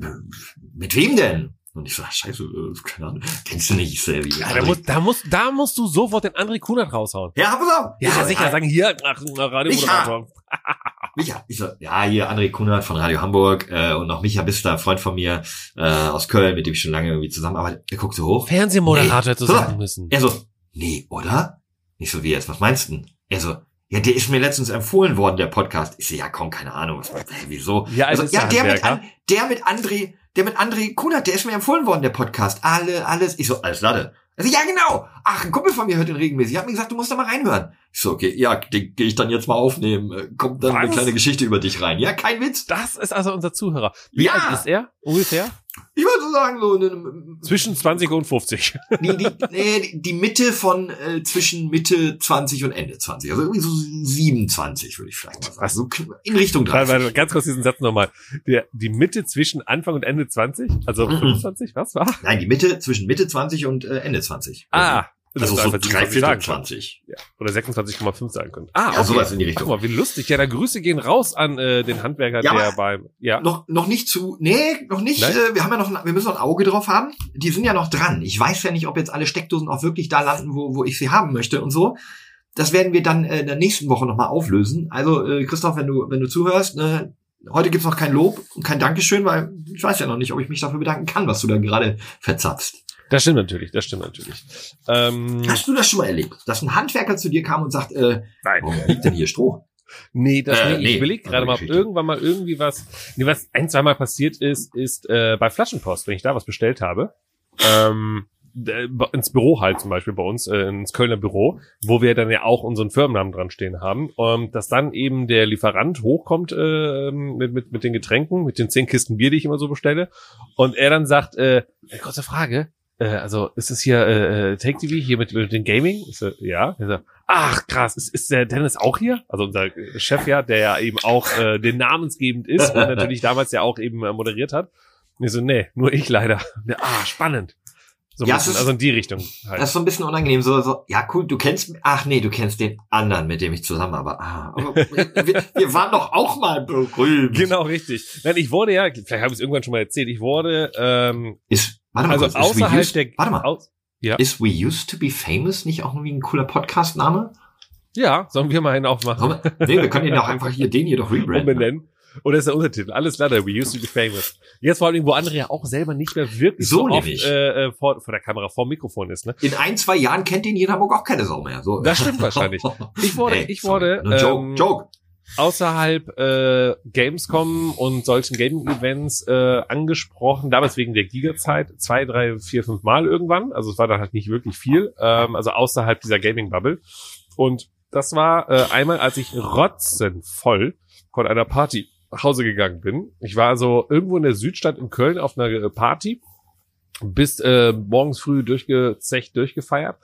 mit wem denn? Und ich so, scheiße, äh, keine Ahnung. Kennst du nicht? Ich so, ja, Ja, da, musst, da, musst, da musst du sofort den André Kunert raushauen. ja, pass auf. Ja, so, sicher, sagen hier, ach, Radiomoderator. Micha. Ich so, ja, hier André Kunert von Radio Hamburg äh, und noch Micha Bister, Freund von mir äh, aus Köln, mit dem ich schon lange irgendwie zusammenarbeite. Er guckt so hoch. Fernsehmoderator Nee. sagen müssen. Er so, nee, oder? Nicht so wie jetzt, was meinst du denn? Er so, ja, der ist mir letztens empfohlen worden, der Podcast. Ich so, ja, komm, keine Ahnung, was, hä, wieso? Ja, also also, ja, der der mit, an, der mit André, der mit André Kunert, der ist mir empfohlen worden, der Podcast. Alle, alles. Ich so, alles Lade. Also, ja, genau. Ach, ein Kumpel von mir hört den regelmäßig. Er hat mir gesagt, du musst da mal reinhören. Ich so, okay, ja, den gehe ich dann jetzt mal aufnehmen. Äh, Kommt dann eine Was? kleine Geschichte über dich rein. Ja, kein Witz. Das ist also unser Zuhörer. Wie Ja. alt ist er ungefähr? Ich würde so sagen, so eine, Zwischen 20 und 50. die, die, nee, die Mitte von äh, zwischen Mitte 20 und Ende 20. Also irgendwie so 27, würde ich vielleicht mal sagen. So in Richtung Warte, 30. warte, ganz kurz diesen Satz nochmal. Der, die Mitte zwischen Anfang und Ende 20? Also Mhm. 25? Was war? Nein, die Mitte zwischen Mitte 20 und äh, Ende 20. Ah. Das also ist so einfach die, was drei wir Viertel sagen können. 20. Oder 26,5 sagen können. Ah, Ja, sowas in die Richtung. Guck mal, wie lustig. Ja, da Grüße gehen raus an äh, den Handwerker, Ja, der beim... Ja. Noch, noch nicht zu, nee, noch nicht. Nein? Äh, wir haben ja noch, ein- wir müssen noch ein Auge drauf haben. Die sind ja noch dran. Ich weiß ja nicht, ob jetzt alle Steckdosen auch wirklich da landen, wo, wo ich sie haben möchte und so. Das werden wir dann äh, in der nächsten Woche nochmal auflösen. Also, äh, Christoph, wenn du, wenn du zuhörst, ne, heute gibt's noch kein Lob und kein Dankeschön, weil ich weiß ja noch nicht, ob ich mich dafür bedanken kann, was du da gerade verzapfst. Das stimmt natürlich, das stimmt natürlich. Ähm, Hast du das schon mal erlebt, dass ein Handwerker zu dir kam und sagt, äh, nein. warum liegt denn hier Stroh? Nee, das Äh, nee, nee, ich überlege gerade andere mal, ob Geschichte. irgendwann mal irgendwie was, nee, was ein, zweimal passiert ist, ist äh, bei Flaschenpost, wenn ich da was bestellt habe, ähm, äh, ins Büro halt zum Beispiel bei uns, äh, ins Kölner Büro, wo wir dann ja auch unseren Firmennamen dran stehen haben, ähm, dass dann eben der Lieferant hochkommt äh, mit, mit, mit den Getränken, mit den zehn Kisten Bier, die ich immer so bestelle, und er dann sagt, äh, kurze Frage, äh, also ist es hier äh, äh, Take TV hier mit, mit dem Gaming? So, ja. Sagt, ach krass, ist, ist der Dennis auch hier? Also unser Chef ja, der ja eben auch äh, den namensgebend ist und natürlich damals ja auch eben äh, moderiert hat. Und ich so, nee, nur ich leider. Ja, ah, spannend. So ein Ja, bisschen, ist- also in die Richtung halt. Das ist so ein bisschen unangenehm. So, so, ja, cool, du kennst, ach nee, du kennst den anderen, mit dem ich zusammenarbeite. Ah, aber wir, wir waren doch auch mal berühmt. Genau, richtig. Nein, ich wurde ja, vielleicht habe ich es irgendwann schon mal erzählt, ich wurde ähm, Ist, warte mal also kurz, außerhalb used, der warte mal, Aus, ja. ist We Used to be Famous nicht auch irgendwie ein cooler Podcast-Name? ja, sollen wir mal einen aufmachen? Nee, wir können den auch einfach hier, den hier doch rebranden. umbenennen. Oder ist der Untertitel? Alles klar, we used to be famous. Jetzt vor allem, wo andere ja auch selber nicht mehr wirklich So so, oft äh, äh, vor, vor der Kamera, vor dem Mikrofon ist. Ne? In ein, zwei Jahren kennt den hier in Hamburg auch keine Sau mehr. So. Das stimmt wahrscheinlich. Ich wurde, Ey, ich sorry. wurde Nur Joke, ähm, Joke. Außerhalb äh, Gamescom und solchen Gaming-Events äh, angesprochen, damals wegen der Giga-Zeit, zwei, drei, vier, fünf Mal irgendwann. Also es war dann halt nicht wirklich viel, ähm, also außerhalb dieser Gaming-Bubble. Und das war äh, einmal, als ich rotzenvoll von einer Party nach Hause gegangen bin. Ich war also irgendwo in der Südstadt in Köln auf einer äh, Party, bis äh, morgens früh durchgezecht, durchgefeiert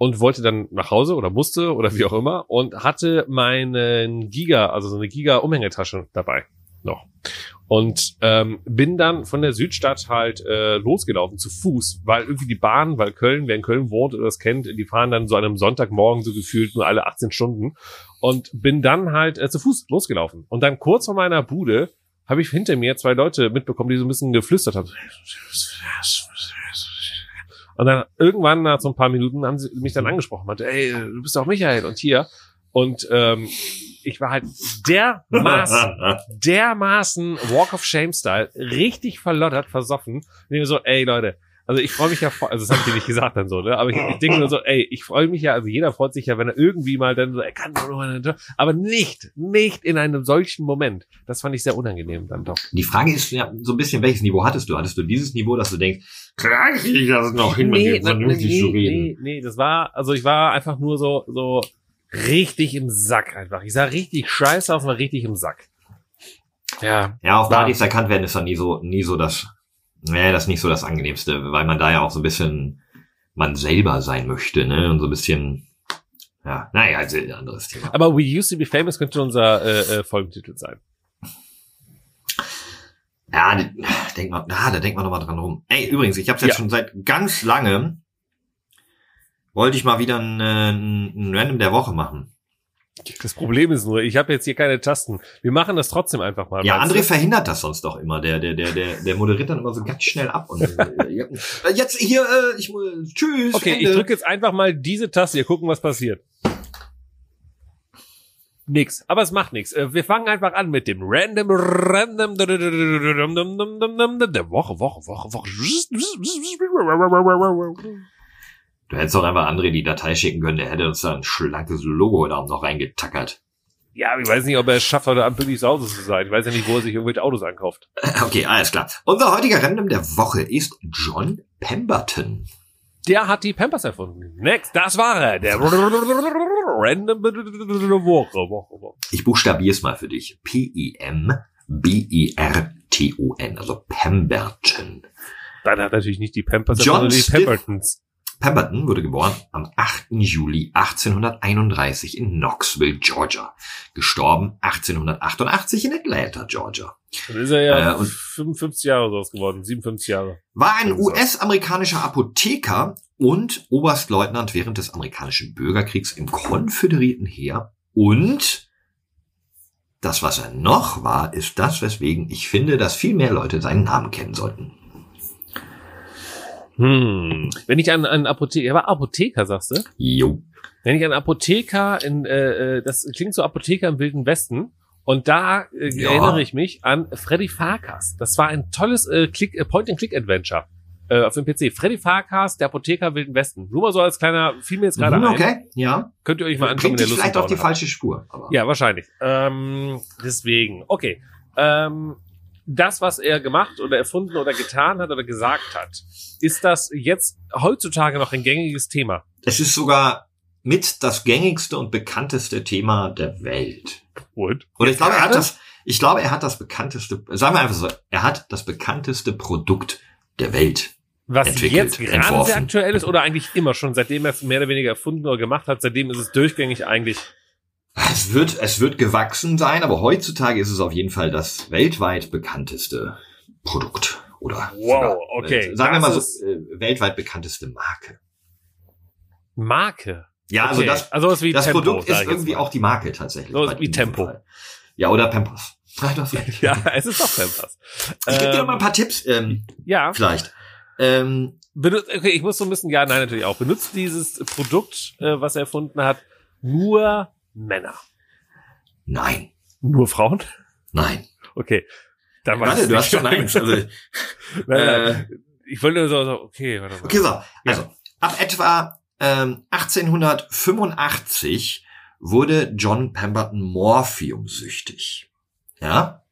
und wollte dann nach Hause oder musste oder wie auch immer und hatte meinen Giga, also so eine Giga-Umhängetasche dabei noch. Und ähm, bin dann von der Südstadt halt äh, losgelaufen zu Fuß, weil irgendwie die Bahn, weil Köln, wer in Köln wohnt oder das kennt, die fahren dann so an einem Sonntagmorgen so gefühlt nur alle 18 Stunden und bin dann halt äh, zu Fuß losgelaufen. Und dann kurz vor meiner Bude habe ich hinter mir zwei Leute mitbekommen, die so ein bisschen geflüstert haben. Und dann irgendwann nach so ein paar Minuten haben sie mich dann angesprochen, meinte, ey, du bist doch Michael und hier. Und ähm, ich war halt dermaßen, dermaßen Walk of Shame Style, richtig verlottert, versoffen. Und ich mir so, ey Leute, also ich freue mich ja, also das habe ich dir nicht gesagt dann so, ne? Aber ich, ich denke nur so, ey, ich freue mich ja, also jeder freut sich ja, wenn er irgendwie mal dann so, er kann doch aber nicht, nicht in einem solchen Moment. Das fand ich sehr unangenehm dann doch. Die Frage ist ja so ein bisschen, welches Niveau hattest du? Hattest du dieses Niveau, dass du denkst, klar kriege ich das noch hin, mit dem na- vernünftig nee, zu reden? nee, nee, das war, also ich war einfach nur so, so richtig im Sack einfach. Ich sah richtig scheiße aus, war richtig im Sack. Ja, Ja, auf War- Partys erkannt werden ist dann nie so, nie so das, nee, das ist nicht so das Angenehmste, weil man da ja auch so ein bisschen man selber sein möchte, ne, und so ein bisschen, ja, naja, also ein anderes Thema. aber We Used to Be Famous könnte unser äh, äh, Folgentitel sein. Ja, denk mal, na, da denkt man noch mal dran rum. Ey, übrigens, ich habe jetzt Ja. schon seit ganz langem, wollte ich mal wieder ein, äh, ein Random der Woche machen. Das Problem ist nur, ich habe jetzt hier keine Tasten. Wir machen das trotzdem einfach mal. Ja, André du? verhindert das sonst doch immer. Der, der, der, der, der moderiert dann immer so ganz schnell ab. Und äh, jetzt hier, äh, ich muss, tschüss. Okay, Ende. ich drücke jetzt einfach mal diese Taste. Wir gucken, was passiert. Nix. Aber es macht nichts. Wir fangen einfach an mit dem Random, Random der Woche, Woche, Woche, Woche. Du hättest doch einfach André die Datei schicken können, der hätte uns da ein schlankes Logo da noch reingetackert. Ja, ich weiß nicht, ob er es schafft, heute Abend pünktlich zu Hause zu sein. Ich weiß ja nicht, wo er sich irgendwelche Autos ankauft. Okay, alles klar. Unser heutiger Random der Woche ist John Pemberton. Der hat die Pampers erfunden. Next, das war er. Der Random Woche, Woche, Woche. Ich buchstabier's mal für dich. P-E-M-B-E-R-T-O-N, also Pemberton. Dann hat natürlich nicht die Pampers John erfunden, die Pembertons. Pemberton wurde geboren am 8. Juli 1831 in Knoxville, Georgia. Gestorben 1888 in Atlanta, Georgia. Dann ist er ja Äh, und- 55 Jahre draus geworden, 57 Jahre. War ein. US-amerikanischer Apotheker und Oberstleutnant während des amerikanischen Bürgerkriegs im konföderierten Heer. Und das, was er noch war, ist das, weswegen ich finde, dass viel mehr Leute seinen Namen kennen sollten. Hm. Wenn ich an einen Apotheker, er war Apotheker, sagst du? Jo. Wenn ich an Apotheker in, äh, äh, das klingt so Apotheker im Wilden Westen. Und da äh, Ja. erinnere ich mich an Freddy Farkas. Das war ein tolles äh, Click, äh, Point-and-Click-Adventure äh, auf dem PC. Freddy Farkas, der Apotheker im Wilden Westen. Nur mal so als kleiner, fiel mir jetzt gerade Mhm, ein. okay, ja. Könnt ihr euch mal anschauen, wenn ihr Lust vielleicht auf die falsche Spur. Aber Ja, wahrscheinlich. Ähm, deswegen. Okay. Ähm, das, was er gemacht oder erfunden oder getan hat oder gesagt hat, ist das jetzt heutzutage noch ein gängiges Thema? Es ist sogar mit das gängigste und bekannteste Thema der Welt. Und? Und ich glaube, er hat das, ich glaube, er hat das bekannteste, sagen wir einfach so, er hat das bekannteste Produkt der Welt. Was entwickelt, jetzt gerade entworfen. sehr aktuell ist oder eigentlich immer schon, seitdem er es mehr oder weniger erfunden oder gemacht hat, seitdem ist es durchgängig eigentlich. Es wird, es wird gewachsen sein, aber heutzutage ist es auf jeden Fall das weltweit bekannteste Produkt. Oder Wow, okay. äh, sagen wir mal so, äh, weltweit bekannteste Marke. Marke. Ja, also Okay. das, also was wie das Tempo, Produkt ist irgendwie auch die Marke tatsächlich. So wie Tempo. Fall. Ja, oder Pampers. Ja, es ist doch Pampers. Ich gebe dir noch mal ein Ähm, paar Tipps, ähm, ja, vielleicht. Ähm, benutzt, okay, ich muss so ein bisschen, ja, nein, natürlich auch. Benutzt dieses Produkt, äh, was er erfunden hat, nur Männer. nein, Nur Frauen? nein. Okay. Dann Warte, du hast schon eins. Also, äh, ich wollte nur so, so okay, warte mal. Okay, so. Also, ab etwa ähm, 1885 wurde John Pemberton morphiumsüchtig. Ja?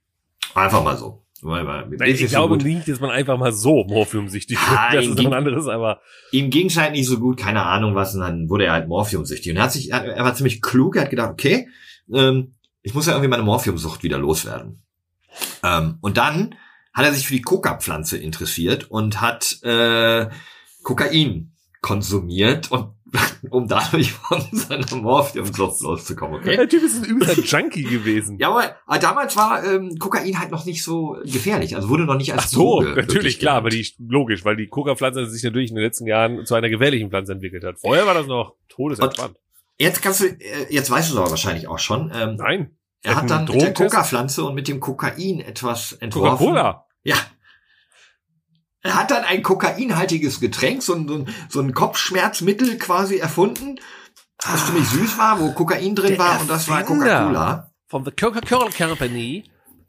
Einfach mal so. Weil- ich so glaube gut. nicht, dass man einfach mal so morphiumsüchtig wird. Ah, Das ist ein ging- anderes, aber Ihm ging's halt nicht so gut, keine Ahnung was, und dann wurde er halt morphiumsüchtig. Und er hat sich, er, er war ziemlich klug, er hat gedacht, okay, ähm, ich muss ja irgendwie meine Morphiumsucht wieder loswerden. Ähm, und dann hat er sich für die Coca-Pflanze interessiert und hat äh, Kokain konsumiert und um dadurch von seiner Morphiumsucht loszukommen, okay? der Typ ist ein übelster Junkie gewesen. Jawohl, aber damals war ähm, Kokain halt noch nicht so gefährlich, also wurde noch nicht als Ach so, Droge natürlich, klar, aber die, logisch, weil die Coca-Pflanze sich natürlich in den letzten Jahren zu einer gefährlichen Pflanze entwickelt hat. Vorher war das noch todesentspannt. Jetzt kannst du, äh, jetzt weißt du es aber wahrscheinlich auch schon. Ähm, Nein. Er hat dann mit der? Coca-Pflanze und mit dem Kokain etwas entworfen. Coca-Cola. Ja. Hat dann ein kokainhaltiges Getränk, so ein, so ein, Kopfschmerzmittel quasi erfunden, was ziemlich süß war, wo Kokain drin Der war und das war. Coca-Cola. Von The Coca-Cola Company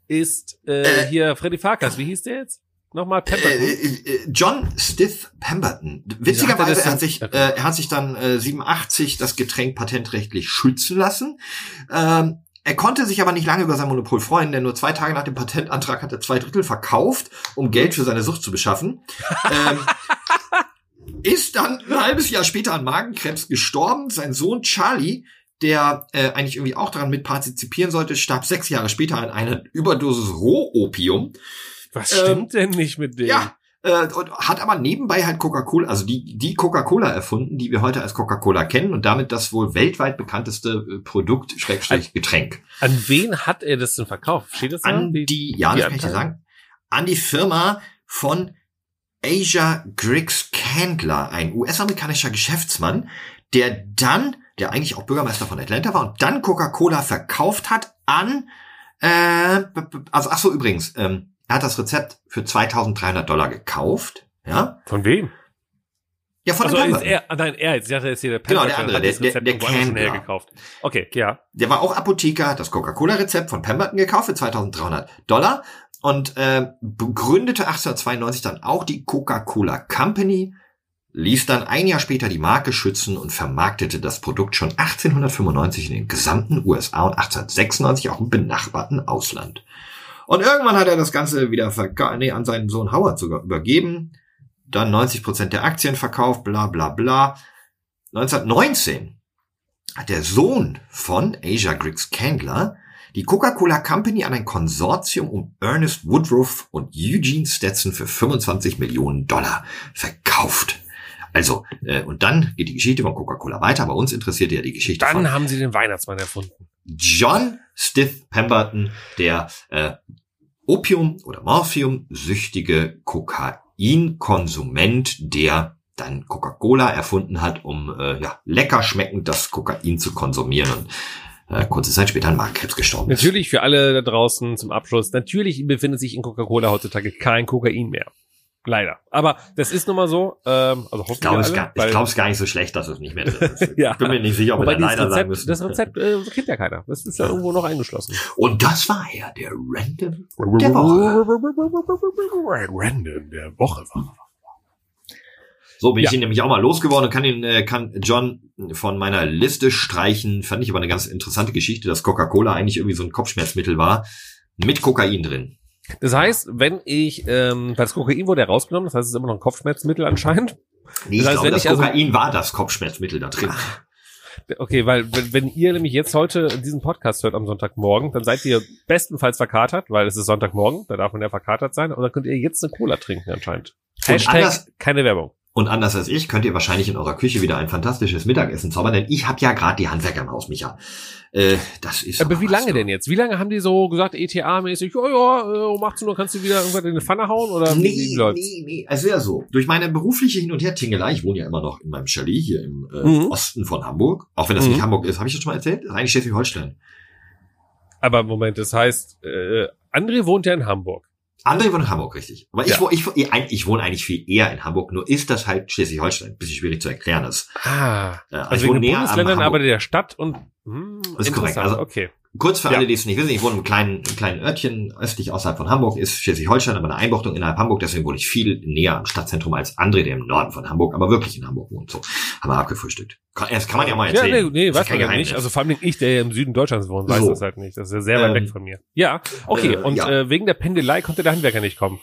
ist äh, Äh. hier Freddy Farkas. Wie hieß der jetzt? Nochmal Äh, Pemberton. äh, äh, John Stith Pemberton. Er Witzigerweise, er hat sich, äh, er hat sich dann äh, 87 das Getränk patentrechtlich schützen lassen. Ähm, er konnte sich aber nicht lange über sein Monopol freuen, denn nur zwei Tage nach dem Patentantrag hat er zwei Drittel verkauft, um Geld für seine Sucht zu beschaffen. ähm, ist dann ein halbes Jahr später an Magenkrebs gestorben. Sein Sohn Charlie, der äh, eigentlich irgendwie auch daran mitpartizipieren sollte, starb sechs Jahre später an einer Überdosis Rohopium. Was ähm, stimmt denn nicht mit dem? Ja, äh, und hat aber nebenbei halt Coca-Cola, also die, die Coca-Cola erfunden, die wir heute als Coca-Cola kennen und damit das wohl weltweit bekannteste äh, Produkt, Schrägstrich, Getränk. An wen hat er das denn verkauft? Steht das da? An Wie- die, ja, das kann ich dir sagen, an die Firma von Asia Griggs Candler, ein US-amerikanischer Geschäftsmann, der dann, der eigentlich auch Bürgermeister von Atlanta war und dann Coca-Cola verkauft hat an, äh, also ach so übrigens, ähm, er hat das Rezept für 2.300 Dollar gekauft, ja, Von wem? Ja, von Also ist Pemberton. er, nein, er jetzt, dachte jetzt hier der Genau, der andere, hat der- der- der Candler. hergekauft. Okay, ja. Der war auch Apotheker, hat das Coca-Cola-Rezept von Pemberton gekauft für 2300 Dollar und äh, begründete 1892 dann auch die Coca-Cola Company, ließ dann ein Jahr später die Marke schützen und vermarktete das Produkt schon 1895 in den gesamten USA und 1896 auch im benachbarten Ausland. Und irgendwann hat er das Ganze wieder nee, an seinen Sohn Howard sogar übergeben, dann 90 Prozent der Aktien verkauft, bla bla bla. 1919 hat der Sohn von Asia Griggs Candler die Coca-Cola Company an ein Konsortium um Ernest Woodruff und Eugene Stetson für 25 Millionen Dollar verkauft. Also, äh, und dann geht die Geschichte von Coca-Cola weiter, aber uns interessiert ja die Geschichte Dann haben sie den Weihnachtsmann erfunden. John Stiff Pemberton, der äh, Opium- oder Morphium-süchtige Kokainkonsument, der dann Coca-Cola erfunden hat, um äh, ja, lecker schmeckend das Kokain zu konsumieren und äh, kurze Zeit später an Magenkrebs gestorben ist. Natürlich für alle da draußen zum Abschluss, natürlich befindet sich in Coca-Cola heutzutage kein Kokain mehr. Leider. Aber das ist nun mal so. Ähm, also Ich glaube es, gar- ich es gar nicht so schlecht, dass es nicht mehr drin ist. Ja. Ich bin mir nicht sicher, ob wir da leider sagen Rezept, müssen. das Rezept äh, kennt ja keiner. Das ist ja irgendwo noch eingeschlossen. Und das war ja der Random der Woche. Random der Woche. So bin ich Ja. ihn nämlich auch mal losgeworden und kann ihn, äh, kann John von meiner Liste streichen. Fand ich aber eine ganz interessante Geschichte, dass Coca-Cola eigentlich irgendwie so ein Kopfschmerzmittel war. Mit Kokain drin. Das heißt, wenn ich, ähm, das Kokain wurde ja rausgenommen, das heißt, es ist immer noch ein Kopfschmerzmittel anscheinend. Nee, ich Das heißt, glaube, wenn das ich also- Kokain war das Kopfschmerzmittel da drin. Okay, weil wenn, wenn ihr nämlich jetzt heute diesen Podcast hört am Sonntagmorgen, dann seid ihr bestenfalls verkatert, weil es ist Sonntagmorgen, da darf man ja verkatert sein, und dann könnt ihr jetzt eine Cola trinken anscheinend. Hashtag anders- keine Werbung. Und anders als ich könnt ihr wahrscheinlich in eurer Küche wieder ein fantastisches Mittagessen zaubern, denn ich habe ja gerade die Handwerker im Haus, Micha. Äh, das ist Aber wie lange du. denn jetzt? Wie lange haben die so gesagt, ETA-mäßig, oh ja, äh, um 18 Uhr kannst du wieder irgendwas in die Pfanne hauen oder Nee, wie läuft's? nee, nee. Also ja so. Durch meine berufliche Hin- und Her-Tingelei, ich wohne ja immer noch in meinem Chalet hier im äh, Mhm. Osten von Hamburg, auch wenn das Mhm. nicht Hamburg ist, habe ich das schon mal erzählt? Das ist eigentlich Schleswig-Holstein. Aber Moment, das heißt, äh, André wohnt ja in Hamburg. André wohnt in Hamburg, richtig. Aber ich, Ja. wo- ich, ich, wohne eigentlich viel eher in Hamburg, nur ist das halt Schleswig-Holstein. Bisschen schwierig zu erklären ist. Ah, Äh, also ich wohne näher Bundesländern, aber der Stadt und hm, Das ist korrekt, also- okay. Kurz für Ja. alle, die es nicht wissen, ich wohne im kleinen, im kleinen Örtchen östlich außerhalb von Hamburg, ist Schleswig-Holstein, aber eine Einbuchtung innerhalb Hamburg, deswegen wohne ich viel näher am Stadtzentrum als André, der im Norden von Hamburg, aber wirklich in Hamburg wohnt. So, haben wir abgefrühstückt. Das kann man ja mal Ja, erzählen. nee, nee ist weiß man ja nicht. Also vor allem ich, der ja im Süden Deutschlands wohnt, weiß So. das halt nicht. Das ist ja sehr weit Ähm, weg von mir. Ja, okay. äh, und ja. Äh, wegen der Pendelei konnte der Handwerker nicht kommen.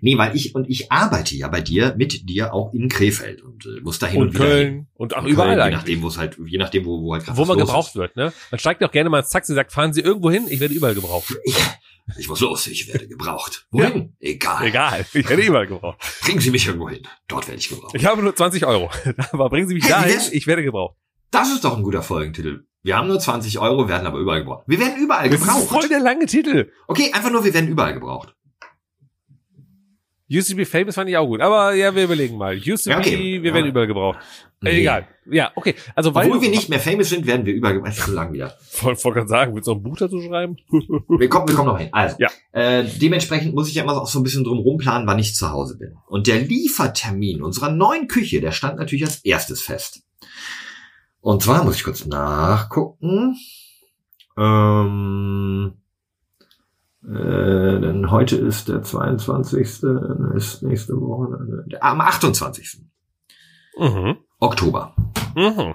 Nee, weil ich, und ich arbeite ja bei dir, mit dir auch in Krefeld und äh, muss da hin und, Und hin. Köln und auch In überall Köln, je nachdem, wo es halt, je nachdem, wo, wo halt gerade Wo man gebraucht wird, ne? Man steigt doch gerne mal ins Taxi und sagt, fahren Sie irgendwo hin, ich werde überall gebraucht. ist. Ich, ich muss los, ich werde gebraucht. Wohin? Egal. Egal, ich werde überall gebraucht. Bringen Sie mich irgendwo hin. Dort werde ich gebraucht. Ich habe nur 20 Euro. Aber bringen Sie mich Hey, dahin, wär's- ich werde gebraucht. Das ist doch ein guter Folgentitel. Wir haben nur 20 Euro, werden aber überall gebraucht. Wir werden überall Das ist gebraucht. voll der lange Titel. Okay, einfach nur, wir werden überall gebraucht. Used to be famous fand ich auch gut. Aber ja, wir überlegen mal. Used to Ja, okay. be, wir Ja. werden überall gebraucht. Äh, Nee. Egal. Ja, okay. Also weil Obwohl wir nicht mehr famous sind, werden wir überall gebraucht. Zu lang wieder. Wollte wollte gerade sagen, willst du noch ein Buch dazu schreiben? Wir kommen, wir kommen noch hin. Also, Ja. äh, dementsprechend muss ich ja immer auch so ein bisschen drum rumplanen, wann ich zu Hause bin. Und der Liefertermin unserer neuen Küche, der stand natürlich als erstes fest. Und zwar muss ich kurz nachgucken. Ähm, äh, denn heute ist der 22. dann ist nächste Woche äh, am 28. Mhm. Oktober. Mhm.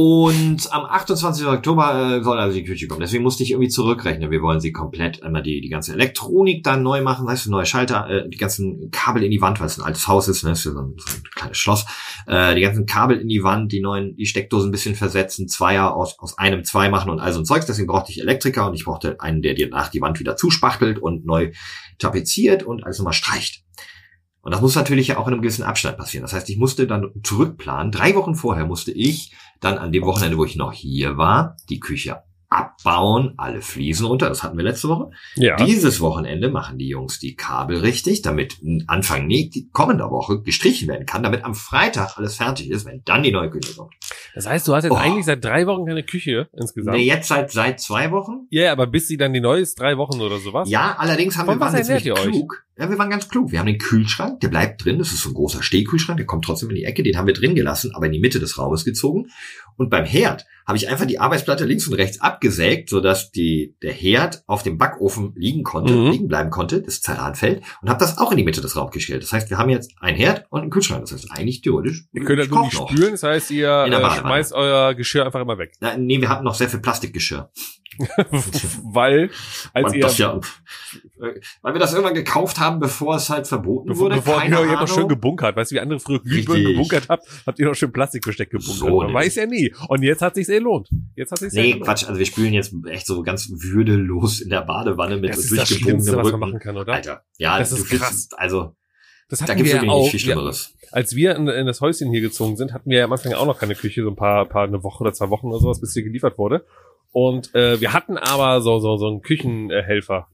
Und am 28. Oktober äh, soll also die Küche kommen. Deswegen musste ich irgendwie zurückrechnen. Wir wollen sie komplett einmal die, die ganze Elektronik dann neu machen, weißt du, neue Schalter, äh, die ganzen Kabel in die Wand, weil es ein altes Haus ist, ne, ist ja so ein, so ein kleines Schloss. Äh, die ganzen Kabel in die Wand, die neuen, die Steckdosen ein bisschen versetzen, Zweier aus, aus einem zwei machen und all so ein Zeugs. Deswegen brauchte ich Elektriker und ich brauchte einen, der dir nach die Wand wieder zuspachtelt und neu tapeziert und alles nochmal streicht. Und das muss natürlich ja auch in einem gewissen Abstand passieren. Das heißt, ich musste dann zurückplanen. Drei Wochen vorher musste ich dann an dem Wochenende, wo ich noch hier war, die Küche abbauen, alle Fliesen runter. Das hatten wir letzte Woche. Ja. Dieses Wochenende machen die Jungs die Kabel richtig, damit Anfang die kommender Woche gestrichen werden kann, damit am Freitag alles fertig ist, wenn dann die neue Küche kommt. Das heißt, du hast jetzt Oh. eigentlich seit drei Wochen keine Küche insgesamt. Nee, jetzt seit, seit zwei Wochen. Ja, ja, aber bis sie dann die neue ist, drei Wochen oder sowas. Ja, allerdings haben Von wir waren jetzt ihr euch? klug. Ja, wir waren ganz klug. Wir haben den Kühlschrank, der bleibt drin. Das ist so ein großer Stehkühlschrank, der kommt trotzdem in die Ecke. Den haben wir drin gelassen, aber in die Mitte des Raumes gezogen. Und beim Herd habe ich einfach die Arbeitsplatte links und rechts abgesägt, sodass die, der Herd auf dem Backofen liegen konnte, Mhm. liegen bleiben konnte, das Zerranfeld, und habe das auch in die Mitte des Raums gestellt. Das heißt, wir haben jetzt ein Herd und einen Kühlschrank. Das heißt, eigentlich theoretisch. Ihr könnt halt nur nicht noch. spülen, das heißt, ihr In der Badewanne. schmeißt euer Geschirr einfach immer weg. Na, nee, wir hatten noch sehr viel Plastikgeschirr. Weil, als Und ihr, das ja, äh, weil wir das irgendwann gekauft haben, bevor es halt verboten bevor, wurde. bevor Keine ihr, ihr noch schön gebunkert, weißt du, wie andere früher Glühbirnen gebunkert habt, habt ihr noch schön Plastikbesteck gebunkert. So Man weiß ja nie. Und jetzt hat sich's gelohnt. Jetzt hat sich's Nee, gelohnt. Quatsch, also wir spülen jetzt echt so ganz würdelos in der Badewanne mit Das Schlimmste, was man Rücken. machen kann, oder? Alter, ja, Das ist krass. Also, Das da hatten gibt's wir wirklich ja auch. viel Ja, Schlimmeres. als wir in, in das Häuschen hier gezogen sind, hatten wir ja am Anfang auch noch keine Küche, so ein paar, paar eine Woche oder zwei Wochen oder sowas, bis hier geliefert wurde. Und äh, wir hatten aber so so so einen Küchenhelfer,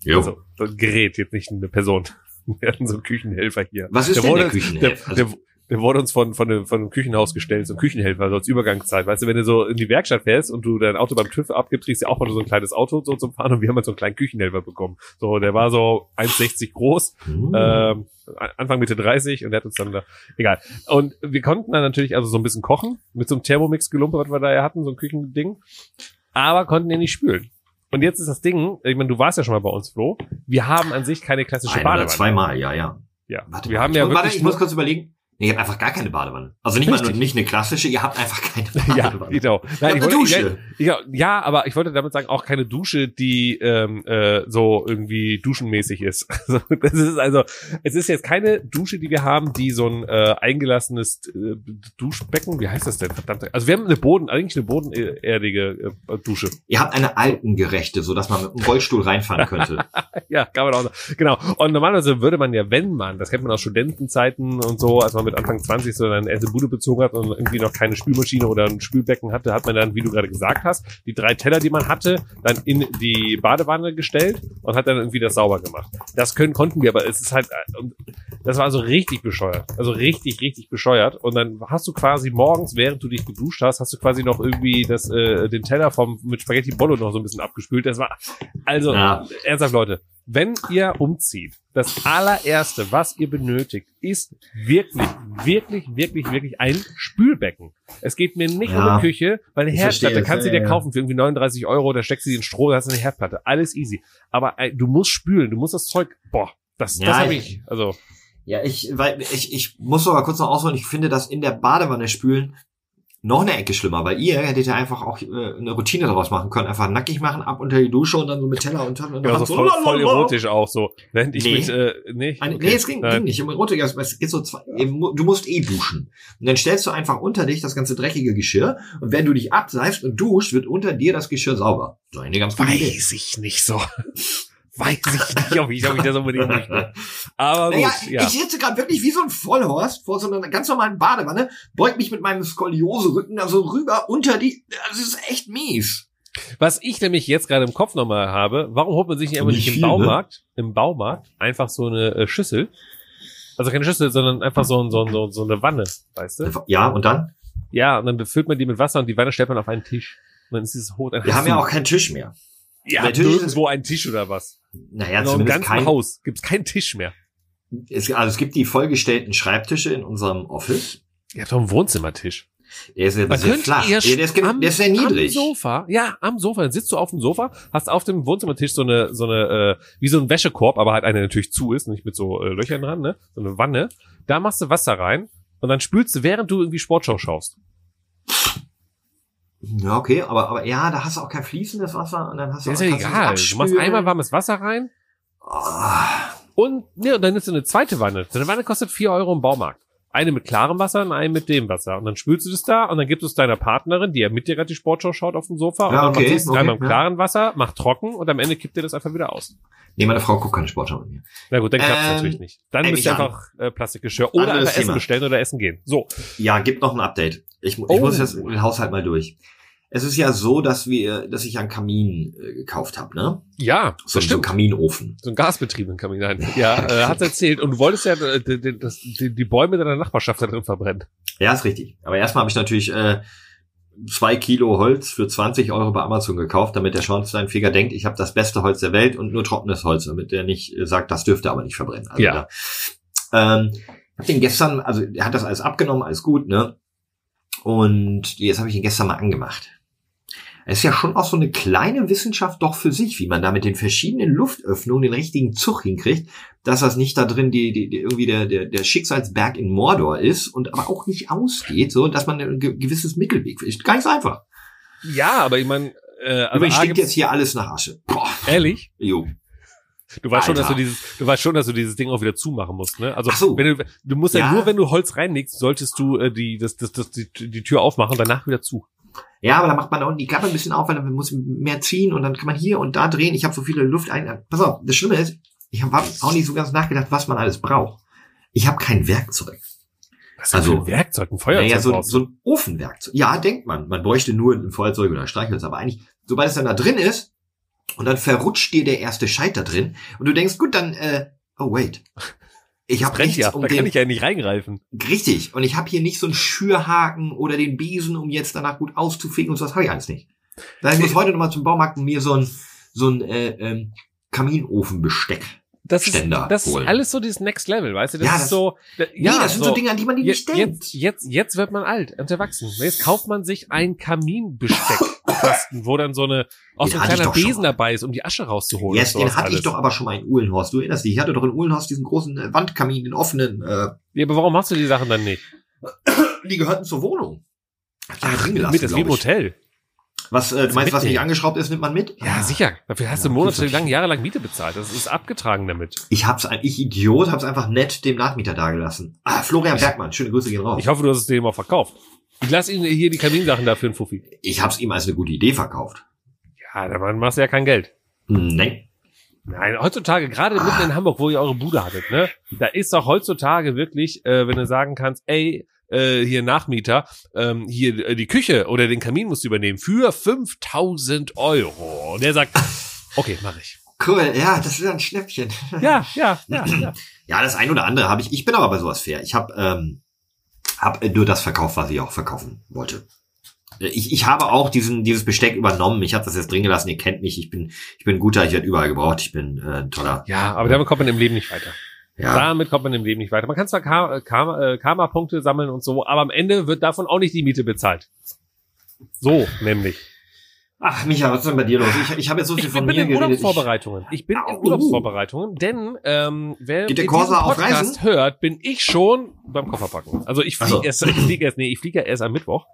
Jo. also so ein Gerät, jetzt nicht eine Person. Wir hatten so einen Küchenhelfer hier. Was ist der denn wurde, der Küchenhelfer? Der, der, der wurde uns von, von, einem, von einem Küchenhaus gestellt, so ein Küchenhelfer, so als Übergangszeit. Weißt du, wenn du so in die Werkstatt fährst und du dein Auto beim TÜV abgibst, kriegst du auch mal so ein kleines Auto so zum Fahren und wir haben halt so einen kleinen Küchenhelfer bekommen. So, der war so 1,60 groß, Hm. ähm, Anfang Mitte 30 und der hat uns dann da, egal. Und wir konnten dann natürlich also so ein bisschen kochen mit so einem Thermomix-Gelumpe, was wir da ja hatten, so ein Küchending, aber konnten den nicht spülen. Und jetzt ist das Ding, ich meine, du warst ja schon mal bei uns, Flo, wir haben an sich keine klassische Ein oder Badewanne. zweimal, ja, ja. Ja, Warte wir haben ich ja muss, warte, wirklich ich muss kurz überlegen. Nee, ihr habt einfach gar keine Badewanne. Also nicht mal nur Richtig. nicht eine klassische, ihr habt einfach keine Ja, Badewanne. genau. Ihr habt Nein, eine wollte- Dusche. Ja, ja, aber ich wollte damit sagen, auch keine Dusche, die ähm, äh, so irgendwie duschenmäßig ist. Also, das ist also, es ist jetzt keine Dusche, die wir haben, die so ein äh, eingelassenes äh, Duschbecken, wie heißt das denn? Verdammt. Also wir haben eine Boden, eigentlich eine bodenerdige äh, Dusche. Ihr habt eine altengerechte, so dass man mit einem Rollstuhl reinfahren könnte. Ja, kann man auch sagen. Genau. Und normalerweise würde man ja, wenn man, das kennt man aus Studentenzeiten und so, als man mit Anfang 20 so eine erste Bude bezogen hat und irgendwie noch keine Spülmaschine oder ein Spülbecken hatte, hat man dann, wie du gerade gesagt hast, die drei Teller, die man hatte, dann in die Badewanne gestellt und hat dann irgendwie das sauber gemacht. Das können, konnten wir, aber es ist halt, und das war also richtig bescheuert. Also richtig, richtig bescheuert. Und dann hast du quasi morgens, während du dich geduscht hast, hast du quasi noch irgendwie das, äh, den Teller vom, mit Spaghetti Bollo noch so ein bisschen abgespült. Das war, also, Ja. ernsthaft, Leute, wenn ihr umzieht, das allererste, was ihr benötigt, ist wirklich, wirklich, wirklich, wirklich ein Spülbecken. Es geht mir nicht Ja. um die Küche, weil eine Herdplatte kannst du dir kaufen für irgendwie 39 Euro, da steckst du die in Stroh, da hast du eine Herdplatte. Alles easy. Aber äh, du musst spülen, du musst das Zeug, boah, das, das Ja, habe ich- also, Ja, ich, weil ich, ich muss sogar kurz noch ausholen. Ich finde das in der Badewanne spülen noch eine Ecke schlimmer, weil ihr hättet ja einfach auch äh, eine Routine daraus machen können. Einfach nackig machen, ab unter die Dusche und dann so mit Teller und und ja, so voll, voll erotisch auch so. Während ich Nee. mit, äh, nee, Ein, okay. Nee, es ging, Nein. ging nicht. Um Erotik, es es geht so zwei, du musst eh duschen. Und dann stellst du einfach unter dich das ganze dreckige Geschirr und wenn du dich abseifst und duscht, wird unter dir das Geschirr sauber. So eine ganz gute Idee. Weiß ich nicht so. Weiß ich nicht, ob ich, ob ich das unbedingt möchte. Aber gut, Naja, ja. ich sitze gerade wirklich wie so ein Vollhorst vor so einer ganz normalen Badewanne, beug mich mit meinem Skoliose-Rücken da so rüber unter die, das ist echt mies. Was ich nämlich jetzt gerade im Kopf nochmal habe, warum holt man sich nicht einfach Nicht im ne? Baumarkt, im Baumarkt einfach so eine äh, Schüssel? Also keine Schüssel, sondern einfach so, ein, so, ein, so, so eine Wanne, weißt du? Ja, und dann? Ja, und dann befüllt man die mit Wasser und die Wanne stellt man auf einen Tisch. Und dann ist dieses Hot Wir haben ja auch keinen Tisch mehr. Ja, nirgendwo einen Tisch oder was. Naja, In so einem zumindest ganzen kein, Haus gibt's keinen Tisch mehr. es, also es gibt die vollgestellten Schreibtische in unserem Office. Ihr habt doch einen Wohnzimmertisch. Der ist Man sehr flach. Der, der, ist, am, der ist sehr am niedrig. Sofa, ja, am Sofa. Dann sitzt du auf dem Sofa, hast auf dem Wohnzimmertisch so eine, so eine, äh, wie so ein Wäschekorb, aber halt eine natürlich zu ist, nicht mit so äh, Löchern dran, ne? So eine Wanne. Da machst du Wasser rein und dann spülst du, während du irgendwie Sportschau schaust. Ja, okay, aber, aber ja, da hast du auch kein fließendes Wasser und dann hast du Das auch, ist ja du egal. Du machst einmal warmes Wasser rein Ah, und, ne, und dann nimmst du eine zweite Wanne. So eine Wanne kostet vier Euro im Baumarkt. Eine mit klarem Wasser und eine mit dem Wasser. Und dann spülst du das da und dann gibst du es deiner Partnerin, die ja mit dir gerade die Sportschau schaut auf dem Sofa. und Ja, dann okay, macht sie es okay, dreimal im ja. klaren Wasser, macht trocken und am Ende kippt ihr das einfach wieder aus. nee, meine Frau guckt keine Sportschau mit mir. Na gut, dann klappt's Ähm, natürlich nicht. Dann ey, müsst ihr einfach äh, Plastikgeschirr oder einfach Essen bestellen oder essen gehen. So. Ja, gibt noch ein Update. Ich, Oh. ich muss jetzt den Haushalt mal durch. es ist ja so, dass wir, dass ich einen Kamin äh, gekauft habe, ne? Ja, So, so einen Kaminofen. So ein gasbetriebenen Kamin. Nein. Ja, äh, hat's erzählt. Und du wolltest ja äh, die, das, die, die Bäume deiner Nachbarschaft da drin verbrennen. Ja, ist richtig. Aber erstmal habe ich natürlich äh, zwei Kilo Holz für 20 Euro bei Amazon gekauft, damit der Schornsteinfeger denkt, ich habe das beste Holz der Welt und nur trockenes Holz, damit der nicht äh, sagt, das dürfte aber nicht verbrennen. Also Ja. Da, ähm, habe den gestern, also er hat das alles abgenommen, alles gut, ne? Und jetzt habe ich ihn gestern mal angemacht. Es ist ja schon auch so eine kleine Wissenschaft doch für sich, wie man da mit den verschiedenen Luftöffnungen den richtigen Zug hinkriegt, dass das nicht da drin die, die, die irgendwie der, der, der Schicksalsberg in Mordor ist und aber auch nicht ausgeht, so dass man ein ge- gewisses Mittelweg nicht so einfach. Ja, aber ich meine, äh, also Übrigens A, stinkt jetzt hier alles nach Asche. Boah, ehrlich, jo. Du weißt schon, dass du dieses, du weißt schon, dass du dieses Ding auch wieder zumachen musst, ne? Also so. wenn du, du musst ja, Ja. nur, wenn du Holz reinlegst, solltest du äh, die, das, das, das, die, die Tür aufmachen, danach wieder zu. Ja, aber da macht man da unten die Klappe ein bisschen auf, weil dann muss mehr ziehen und dann kann man hier und da drehen. Ich habe so viele Luft ein. Pass auf, das Schlimme ist, ich habe auch nicht so ganz nachgedacht, was man alles braucht. Ich habe kein Werkzeug. Was ist Also, ein Werkzeug, ein Feuerzeug Naja, so, so ein Ofenwerkzeug. Ja, denkt man. Man bräuchte nur ein Feuerzeug oder ein Streichholz. Aber eigentlich, sobald es dann da drin ist, und dann verrutscht dir der erste Scheit da drin, und du denkst, gut, dann, äh, oh wait. Ich habe Brennt nichts ja, um da kann den, ich ja nicht reingreifen. richtig. Und ich habe hier nicht so einen Schürhaken oder den Besen, um jetzt danach gut auszuficken und so, das habe ich alles nicht. Da ich muss heute nochmal zum Baumarkt und mir so ein, so ein, äh, ähm, Kaminofenbesteck. Das ist, Ständer das ist holen. alles so dieses Next Level, weißt du? Das Ja, ist das- so, da, Ja, ja, das sind so, Dinge, an die man nicht denkt. jetzt, jetzt, jetzt wird man alt und erwachsen. Jetzt kauft man sich ein Kaminbesteckkasten, wo dann so eine, auch so ein ich kleiner Besen dabei ist, um die Asche rauszuholen. Yes, den hatte ich alles. doch aber schon mal in Uhlenhorst. Du erinnerst dich, ich hatte doch in Uhlenhorst diesen großen äh, Wandkamin, den offenen, äh, Ja, aber warum machst du die Sachen dann nicht? die gehörten zur Wohnung. Hab ich ja drin gelassen, mit, das ist wie im ich. Hotel. Was, äh, du meinst, was nicht angeschraubt ist, nimmt man mit? Ja, Ah. sicher. Dafür hast Ja, du monatelang, jahrelang Miete bezahlt. Das ist abgetragen damit. Ich hab's, ich Idiot, hab's einfach nett dem Nachmieter dagelassen. Ah, Florian Bergmann, schöne Grüße gehen raus. Ich hoffe, du hast es dem auch verkauft. Ich lasse Ihnen hier die Kaminsachen dafür einen Fuffi. Ich hab's ihm als eine gute Idee verkauft. Ja, dann machst du ja kein Geld. Nein. Nein, heutzutage, gerade mitten in Hamburg, wo ihr eure Bude hattet, ne? Da ist doch heutzutage wirklich, äh, wenn du sagen kannst, ey, äh, hier Nachmieter, ähm, hier äh, die Küche oder den Kamin musst du übernehmen für 5000 Euro. Und der sagt, okay, mach ich. Cool, ja, das ist ein Schnäppchen. Ja, ja, ja, ja. Ja, das ein oder andere habe ich. Ich bin aber bei sowas fair. Ich habe ähm, hab nur das verkauft, was ich auch verkaufen wollte. Ich, ich habe auch diesen dieses Besteck übernommen. Ich habe das jetzt drin gelassen. Ihr kennt mich. Ich bin ich bin guter. Ich werde überall gebraucht. Ich bin äh, ein toller. Ja, aber damit kommt man im Leben nicht weiter. Ja. Damit kommt man im Leben nicht weiter. Man kann zwar Ka- Karma- äh, Karma-Punkte sammeln und so, aber am Ende wird davon auch nicht die Miete bezahlt. So, nämlich. Ach, Micha, was ist denn bei dir los? Ich, ich habe jetzt so viel Ich von bin mir in geredet. Ich, Urlaubsvorbereitungen. Ich bin in Au. Urlaubsvorbereitungen, denn ähm, wer Geht der in Corsa auf Reisen? hört, bin ich schon beim Kofferpacken. Also ich fliege so. erst, ich fliege erst, nee, ich fliege ja erst am Mittwoch.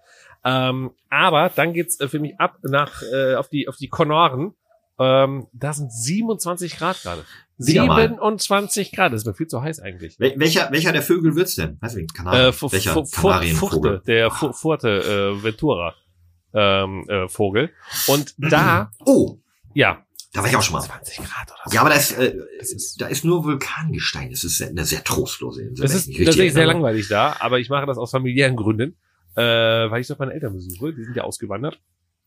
Ähm, aber dann geht's äh, für mich ab nach äh, auf die auf die Konoren. Ähm, da sind 27 Grad gerade. Wieder mal. 27 Grad, das ist mir viel zu heiß eigentlich. Wel- welcher welcher der Vögel wird's denn? Weiß ich nicht. Kanarien. Äh, welcher Kanarienvogel? Fuchte, der Fu- Furte äh, Ventura ähm, äh, Vogel. Und da, Oh, ja, da war ich auch schon mal. 20 Grad oder so. Ja, aber da ist, äh, Das ist- da ist nur Vulkangestein. Das ist eine sehr trostlose Insel. Das ist tatsächlich sehr langweilig da, aber ich mache das aus familiären Gründen, äh, weil ich dort meine Eltern besuche. Die sind ja ausgewandert.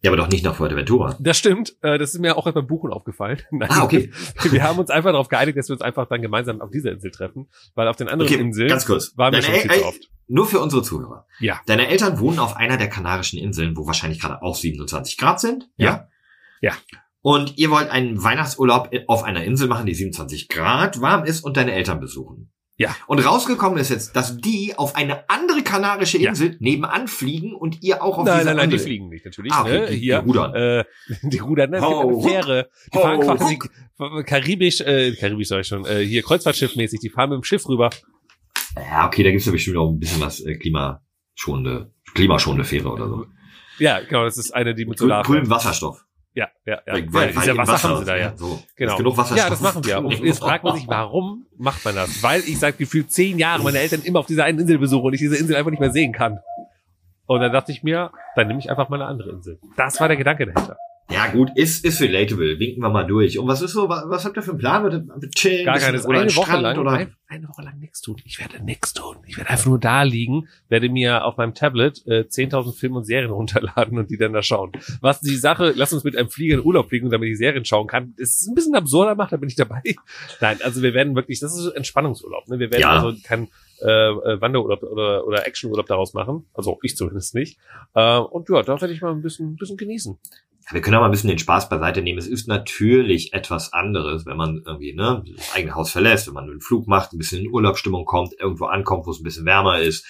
Ja, aber doch nicht nach Fuerteventura. Das stimmt. Äh, das ist mir auch beim Buchen aufgefallen. Nein. Ah, okay. Wir haben uns einfach darauf geeinigt, dass wir uns einfach dann gemeinsam auf dieser Insel treffen, weil auf den anderen Okay, Inseln ganz kurz. waren wir Deine schon viel El- zu oft. Nur für unsere Zuhörer. Ja. Deine Eltern wohnen auf einer der kanarischen Inseln, wo wahrscheinlich gerade auch 27 Grad sind. Ja. Ja. Und ihr wollt einen Weihnachtsurlaub auf einer Insel machen, die 27 Grad warm ist und deine Eltern besuchen. Ja. Und rausgekommen ist jetzt, dass die auf eine andere kanarische Ja. Insel nebenan fliegen und ihr auch auf Nein, dieser nein, nein, die andere. fliegen nicht natürlich. Ah, ne? die- die Hier, rudern. Äh, die rudern, ne? Eine Fähre. Die fahren quasi karibisch, äh, karibisch sag ich schon, äh, hier Kreuzfahrtschiffmäßig, die fahren mit dem Schiff rüber. Ja, okay, da gibt's ja bestimmt auch ein bisschen was äh, klimaschonende, klimaschonende Fähre oder so. Ja, genau, das ist eine, die mit Solar. grünen Wasserstoff. Ja, ja, ja. Weil- ja weil- dieser weil im Wasser, haben sie da, ist, ja. ne? So. Genau. Genug Wasserstoff. Ja, das machen wir. Und jetzt fragt man sich, warum macht man das? Weil ich seit gefühlt zehn Jahren meine Eltern immer auf dieser einen Insel besuche und ich diese Insel einfach nicht mehr sehen kann. Und dann dachte ich mir, dann nehme ich einfach mal eine andere Insel. Das war der Gedanke dahinter. Ja, gut, ist, ist relatable. Winken wir mal durch. Und was ist so, was, was habt ihr für einen Plan? Wird ihr chillen? Gar keines. oder Eine Woche lang, Oder? ein, eine Woche lang nichts tun. Ich werde nichts tun. Ich werde einfach nur da liegen, werde mir auf meinem Tablet äh, 10.000 Filme und Serien runterladen und die dann da schauen. Was die Sache, lass uns mit einem Flieger in Urlaub fliegen, damit ich Serien schauen kann, ist ein bisschen absurder macht, da bin ich dabei. Nein, also wir werden wirklich, das ist Entspannungsurlaub. Ne? Wir werden Ja. also kein äh, äh, Wanderurlaub oder, oder Actionurlaub daraus machen. Also ich zumindest nicht. Äh, und ja, da werde ich mal ein bisschen, ein bisschen genießen. Wir können aber ein bisschen den Spaß beiseite nehmen. Es ist natürlich etwas anderes, wenn man irgendwie ne, das eigene Haus verlässt, wenn man einen Flug macht, ein bisschen in Urlaubsstimmung kommt, irgendwo ankommt, wo es ein bisschen wärmer ist,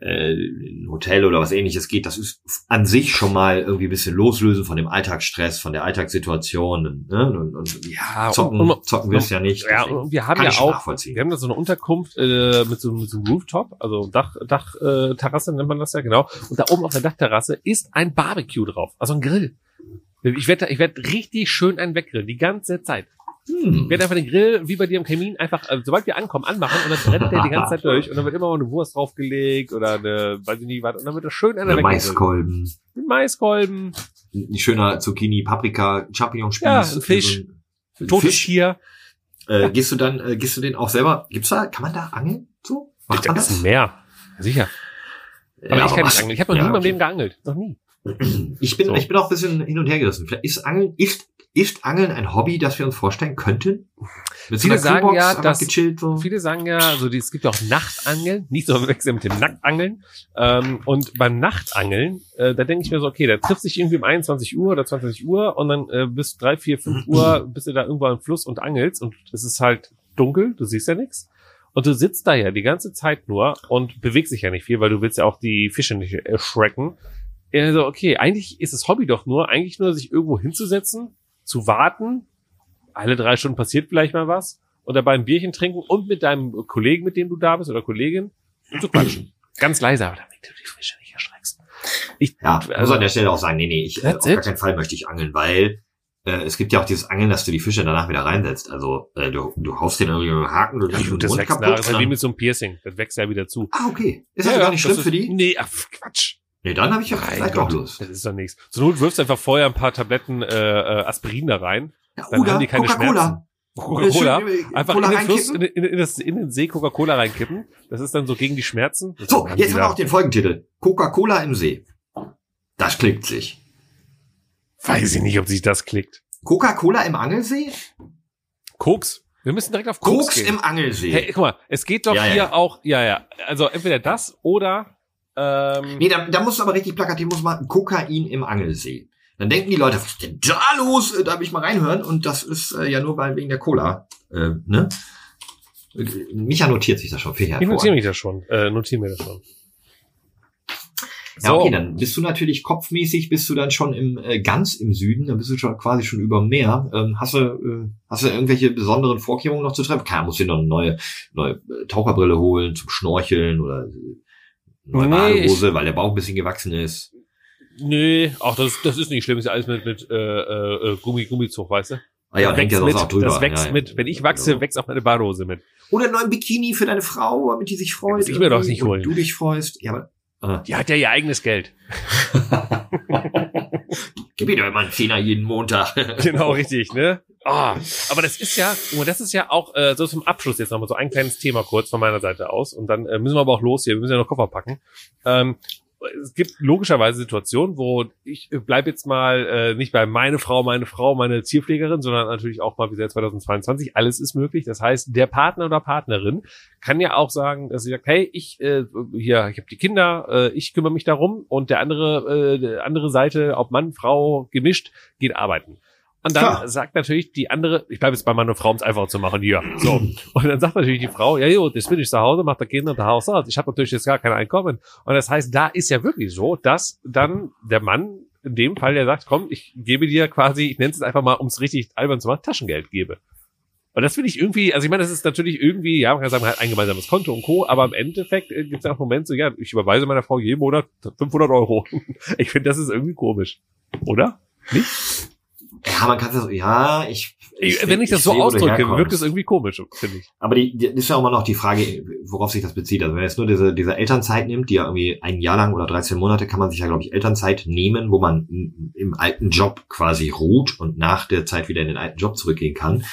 äh, in ein Hotel oder was ähnliches geht. Das ist an sich schon mal irgendwie ein bisschen loslösen von dem Alltagsstress, von der Alltagssituation. Ne? Und, und Ja, zocken, und- und- zocken wir es ja nicht. Ja, wir haben ja auch, wir haben da so eine Unterkunft äh, mit so, mit so einem Rooftop, also Dach, Dach äh, Terrasse nennt man das ja genau. Und da oben auf der Dachterrasse ist ein Barbecue drauf, also ein Grill. Ich werde, ich werde richtig schön einen weggrillen, die ganze Zeit. Ich Hm. werde einfach den Grill wie bei dir im Kamin einfach, also sobald wir ankommen, anmachen und dann brennt der die ganze Zeit durch und dann wird immer mal eine Wurst draufgelegt oder eine, weiß ich nicht was, und dann wird das schön einer. Maiskolben, Ein Maiskolben, ein schöner Zucchini, Paprika, Champignonspieß. Ja, ein Fisch. so ein totes Fisch. Tier. Äh, gehst du dann, äh, gehst du den auch selber? Gibt's da, kann man da angeln? So? Macht man Das ist ein Meer. Sicher. Aber Ja, ich kann nicht angeln. Ich habe noch ja, nie in meinem okay. Leben geangelt. Noch nie. Ich bin, So. ich bin auch ein bisschen hin und her gerissen. Vielleicht ist Angeln, ist, ist Angeln ein Hobby, das wir uns vorstellen könnten? Mit Viele einer sagen Kühlbox ja, dass- gechillt so. Viele sagen ja, also die, es gibt ja auch Nachtangeln, nicht so wechseln mit dem Nacktangeln. Ähm, und beim Nachtangeln, äh, da denke ich mir so, okay, da trifft sich irgendwie um 21 Uhr oder 22 Uhr und dann äh, bis 3, 4, 5 Uhr bist du da irgendwo am Fluss und angelst und es ist halt dunkel, du siehst ja nichts. Und du sitzt da ja die ganze Zeit nur und bewegst dich ja nicht viel, weil du willst ja auch die Fische nicht erschrecken. Also, okay, eigentlich ist das Hobby doch nur, eigentlich nur sich irgendwo hinzusetzen, zu warten, alle drei Stunden passiert vielleicht mal was und dabei ein Bierchen trinken und mit deinem Kollegen, mit dem du da bist oder Kollegin, zu quatschen. Ganz leise, aber damit du die Fische nicht erschreckst. Ich, Ja, muss also, an der Stelle auch sagen, nee, nee, ich, äh, auf That's gar it. keinen Fall möchte ich angeln, weil äh, es gibt ja auch dieses Angeln, dass du die Fische danach wieder reinsetzt. Also äh, du, du haust den irgendwie mit Haken, du ja, den das Mund wächst nach, kaputt. das ist und halt wie dann- mit so einem Piercing. Das wächst ja wieder zu. Ah, okay. Ist das Ja, gar ja, nicht schlimm das für ist- die? Nee, ach, Quatsch. Nee, dann habe ich ja vielleicht auch Gott, Lust. das ist doch nichts. Zur Not wirfst du einfach vorher ein paar Tabletten äh, äh, Aspirin da rein. Ja, Dann oder haben die keine Coca-Cola. Coca-Cola. Schön, äh, Einfach Cola in den Fluss, in, in, in, das, in den See Coca-Cola reinkippen. Das ist dann so gegen die Schmerzen. Das So, jetzt haben wir auch den Folgentitel. Coca-Cola im See. Das klickt sich. Weiß ich nicht, ob sich das klickt. Coca-Cola im Angelsee? Koks. Wir müssen direkt auf Koks, Koks gehen. im Angelsee. Hey, guck mal, es geht doch Ja, ja, hier ja. auch, ja, ja. Also entweder das oder ähm, Nee, da, da muss aber richtig plakativ, muss man Kokain im Angelsee. Dann denken die Leute, was ist denn da los? Äh, Darf ich mal reinhören? Und das ist äh, ja nur weil wegen der Cola. Äh, ne? Äh, Micha notiert sich das schon ich notiere mich das schon. Äh, notiere mir das schon. Ja, okay, dann bist du natürlich kopfmäßig, bist du dann schon im äh, ganz im Süden, dann bist du schon quasi schon über dem Meer. Ähm, hast du äh, hast du irgendwelche besonderen Vorkehrungen noch zu treffen? Klar, musst du dir noch eine neue neue äh, Taucherbrille holen zum Schnorcheln oder äh, neue Nee, Badehose, weil der Bauch ein bisschen gewachsen ist. Nee, auch das, das ist nicht schlimm, ist ja alles mit, mit äh, äh, Gummi, Gummizug, weißt du? Ah ja, hängt ja sonst mit, auch drüber. das wächst ja, ja. mit. Wenn ich wachse, Ja. wächst auch meine Badehose mit. Oder einen neuen Bikini für deine Frau, damit die sich freut. muss ich mir doch nicht holen. Du dich freust. Ja, aber äh, Die hat ja ihr eigenes Geld. gib mir doch immer einen Zehner jeden Montag. Genau, richtig, ne? Ah, aber das ist ja, das ist ja auch äh, so zum Abschluss jetzt nochmal so ein kleines Thema kurz von meiner Seite aus und dann äh, müssen wir aber auch los hier, wir müssen ja noch Koffer packen. Ähm, es gibt logischerweise Situationen, wo ich bleib jetzt mal äh, nicht bei meine Frau, meine Frau, meine Zielpflegerin, sondern natürlich auch mal wie seit 2022. Alles ist möglich. Das heißt, der Partner oder Partnerin kann ja auch sagen, dass sie sagt, hey, ich äh, hier, ich habe die Kinder, äh, ich kümmere mich darum und der andere, äh, der andere Seite, ob Mann, Frau, gemischt, geht arbeiten. Und dann Klar. sagt natürlich die andere, ich bleibe jetzt bei meiner Frau, um es einfacher zu machen, hier. So. Und dann sagt natürlich die Frau, ja, jo, das bin ich zu Hause, macht der Kinder und der Haushalt. Ich habe natürlich jetzt gar kein Einkommen. Und das heißt, da ist ja wirklich so, dass dann der Mann in dem Fall, der sagt, komm, ich gebe dir quasi, ich nenne es jetzt einfach mal, um es richtig albern zu machen, Taschengeld gebe. Und das finde ich irgendwie, also ich meine, das ist natürlich irgendwie, ja, man kann sagen, man hat ein gemeinsames Konto und Co., aber im Endeffekt äh, gibt es auch Momente so, ja, ich überweise meiner Frau jeden Monat 500 Euro. Ich finde, das ist irgendwie komisch. Oder? Ja, man kann das, ja, ich. ich wenn ich das so sehe, ausdrücke, wirkt es irgendwie komisch, finde ich. Aber die, die ist ja auch immer noch die Frage, worauf sich das bezieht. Also wenn jetzt nur diese, diese Elternzeit nimmt, die ja irgendwie ein Jahr lang oder 13 Monate, kann man sich ja, glaube ich, Elternzeit nehmen, wo man im alten Job quasi ruht und nach der Zeit wieder in den alten Job zurückgehen kann.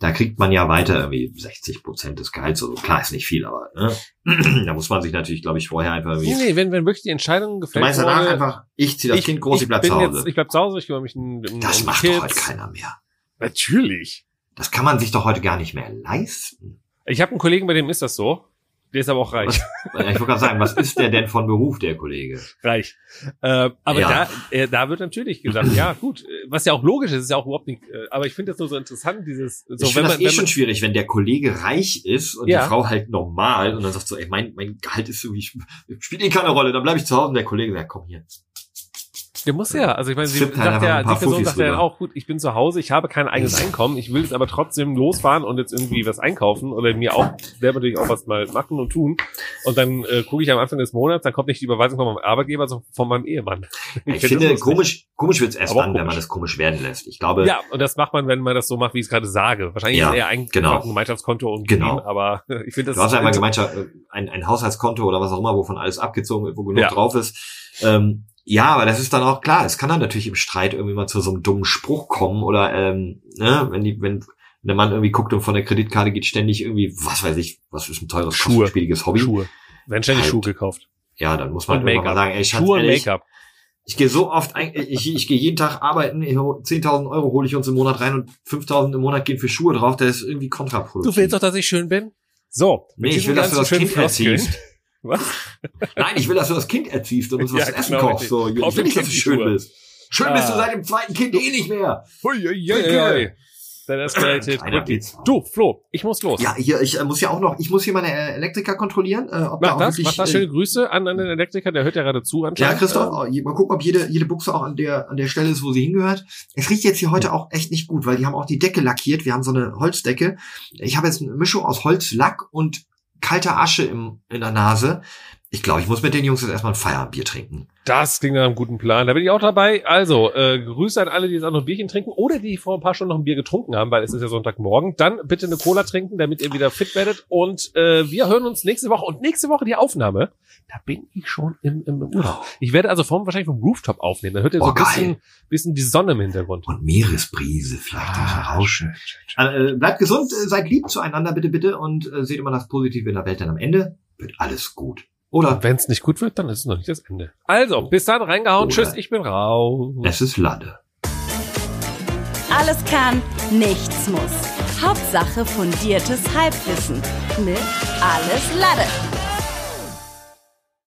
Da kriegt man ja weiter irgendwie 60 Prozent des Gehalts. Also klar, ist nicht viel, aber ne? da muss man sich natürlich, glaube ich, vorher einfach irgendwie. Nee, nee, wenn, wenn wirklich die Entscheidung du gefällt meinst danach wurde, einfach, ich ziehe das Kind groß, ich, ich bleib bin zu jetzt, Hause. ich bleib zu Hause, ich kümmere mich um, um das macht die doch Kids. heute keiner mehr. Natürlich. Das kann man sich doch heute gar nicht mehr leisten. Ich habe einen Kollegen, bei dem ist das so. Der ist aber auch reich. Ja, Ich wollte gerade sagen, was ist der denn von Beruf, der Kollege? reich. Äh, aber Ja. da, äh, da wird natürlich gesagt, ja gut, äh, was ja auch logisch ist, ist ja auch überhaupt nicht. Äh, aber ich finde das nur so interessant, dieses. So, ich finde das eh wenn schon schwierig, wenn der Kollege reich ist und Ja. die Frau halt normal und dann sagt so, ey, mein, mein Gehalt ist irgendwie, spielt eh keine Rolle, dann bleibe ich zu Hause und der Kollege sagt, komm hier. Der muss ja, also ich meine, sie halt sagt ja, die Person sagt ja auch, gut, ich bin zu Hause, ich habe kein eigenes Einkommen, ich will jetzt aber trotzdem losfahren und jetzt irgendwie was einkaufen oder mir auch selber natürlich auch was mal machen und tun. Und dann äh, gucke ich am Anfang des Monats, dann kommt nicht die Überweisung von meinem Arbeitgeber, sondern von meinem Ehemann. Ich, das finde, komisch, komisch wird's erst dann, wenn man das komisch werden lässt. Ich glaube, Ja, und das macht man, wenn man das so macht, wie ich es gerade sage. Wahrscheinlich Ja, ist eher ein, genau. ein Gemeinschaftskonto und Genau. Aber ich finde das du hast ja einmal Gemeinschaft, äh, ein, ein Haushaltskonto oder was auch immer, wovon alles abgezogen wird, wo genug Ja. drauf ist. Ähm, ja, aber das ist dann auch klar. Es kann dann natürlich im Streit irgendwie mal zu so einem dummen Spruch kommen oder ähm, ne, wenn die, wenn der Mann irgendwie guckt und von der Kreditkarte geht ständig irgendwie, was weiß ich, was ist ein teures, Schuhe. kostspieliges Hobby. Schuhe. Werden ständig Halt. Schuhe gekauft. Ja, dann muss man irgendwann mal sagen, ey, Schatz, Schuhe und ehrlich, Make-up. ich gehe so oft, ich, ich gehe jeden Tag arbeiten, ich hol- 10.000 Euro hole ich uns im Monat rein und 5.000 im Monat gehen für Schuhe drauf, das ist irgendwie kontraproduktiv. Du willst doch, dass ich schön bin? So. Nee, ich will, dass du das Kind erziehst. Was? Nein, ich will, dass du das Kind erziehst und uns was Ja, zu essen genau, kochst. So, ich will nicht, dass du schön Schuhe. bist. Schön bist du Ah. seit dem zweiten Kind eh nicht mehr. Hui, hui, hui, hui. That escalated quickly. Du, Flo, ich muss los. Ja, hier, ich äh, muss ja auch noch, ich muss hier meine äh, Elektriker kontrollieren, äh, ob da Mach auch das, wirklich, mach das. äh, Schöne Grüße an, an den Elektriker, der hört ja gerade zu Ja, anscheinend. Christoph, Ähm, äh, mal gucken, ob jede, jede Buchse auch an der, an der Stelle ist, wo sie hingehört. Es riecht jetzt hier heute auch echt nicht gut, weil die haben auch die Decke lackiert. Wir haben so eine Holzdecke. Ich habe jetzt eine Mischung aus Holzlack und kalter Asche im, in der Nase. Ich glaube, ich muss mit den Jungs jetzt erstmal ein Feierabendbier trinken. Das klingt nach einem guten Plan. Da bin ich auch dabei. Also, äh, Grüße an alle, die jetzt auch noch ein Bierchen trinken oder die vor ein paar Stunden noch ein Bier getrunken haben, weil es ist ja Sonntagmorgen. Dann bitte eine Cola trinken, damit ihr wieder fit werdet. Und äh, wir hören uns nächste Woche. Und nächste Woche die Aufnahme, da bin ich schon im, im Urlaub. Ich werde also vom, wahrscheinlich vom Rooftop aufnehmen. Da hört ihr so Oh, ein bisschen, bisschen die Sonne im Hintergrund. Und Meeresbrise vielleicht. Ah, auch schön, Äh, bleibt gesund, äh, seid lieb zueinander, bitte, bitte. Und äh, seht immer das Positive in der Welt, denn am Ende wird alles gut. Oder Wenn es nicht gut wird, dann ist es noch nicht das Ende. Also, bis dann, reingehauen. Oder- Tschüss, ich bin raus. es ist Lade. Alles kann, nichts muss. Hauptsache fundiertes Halbwissen mit Alles Lade.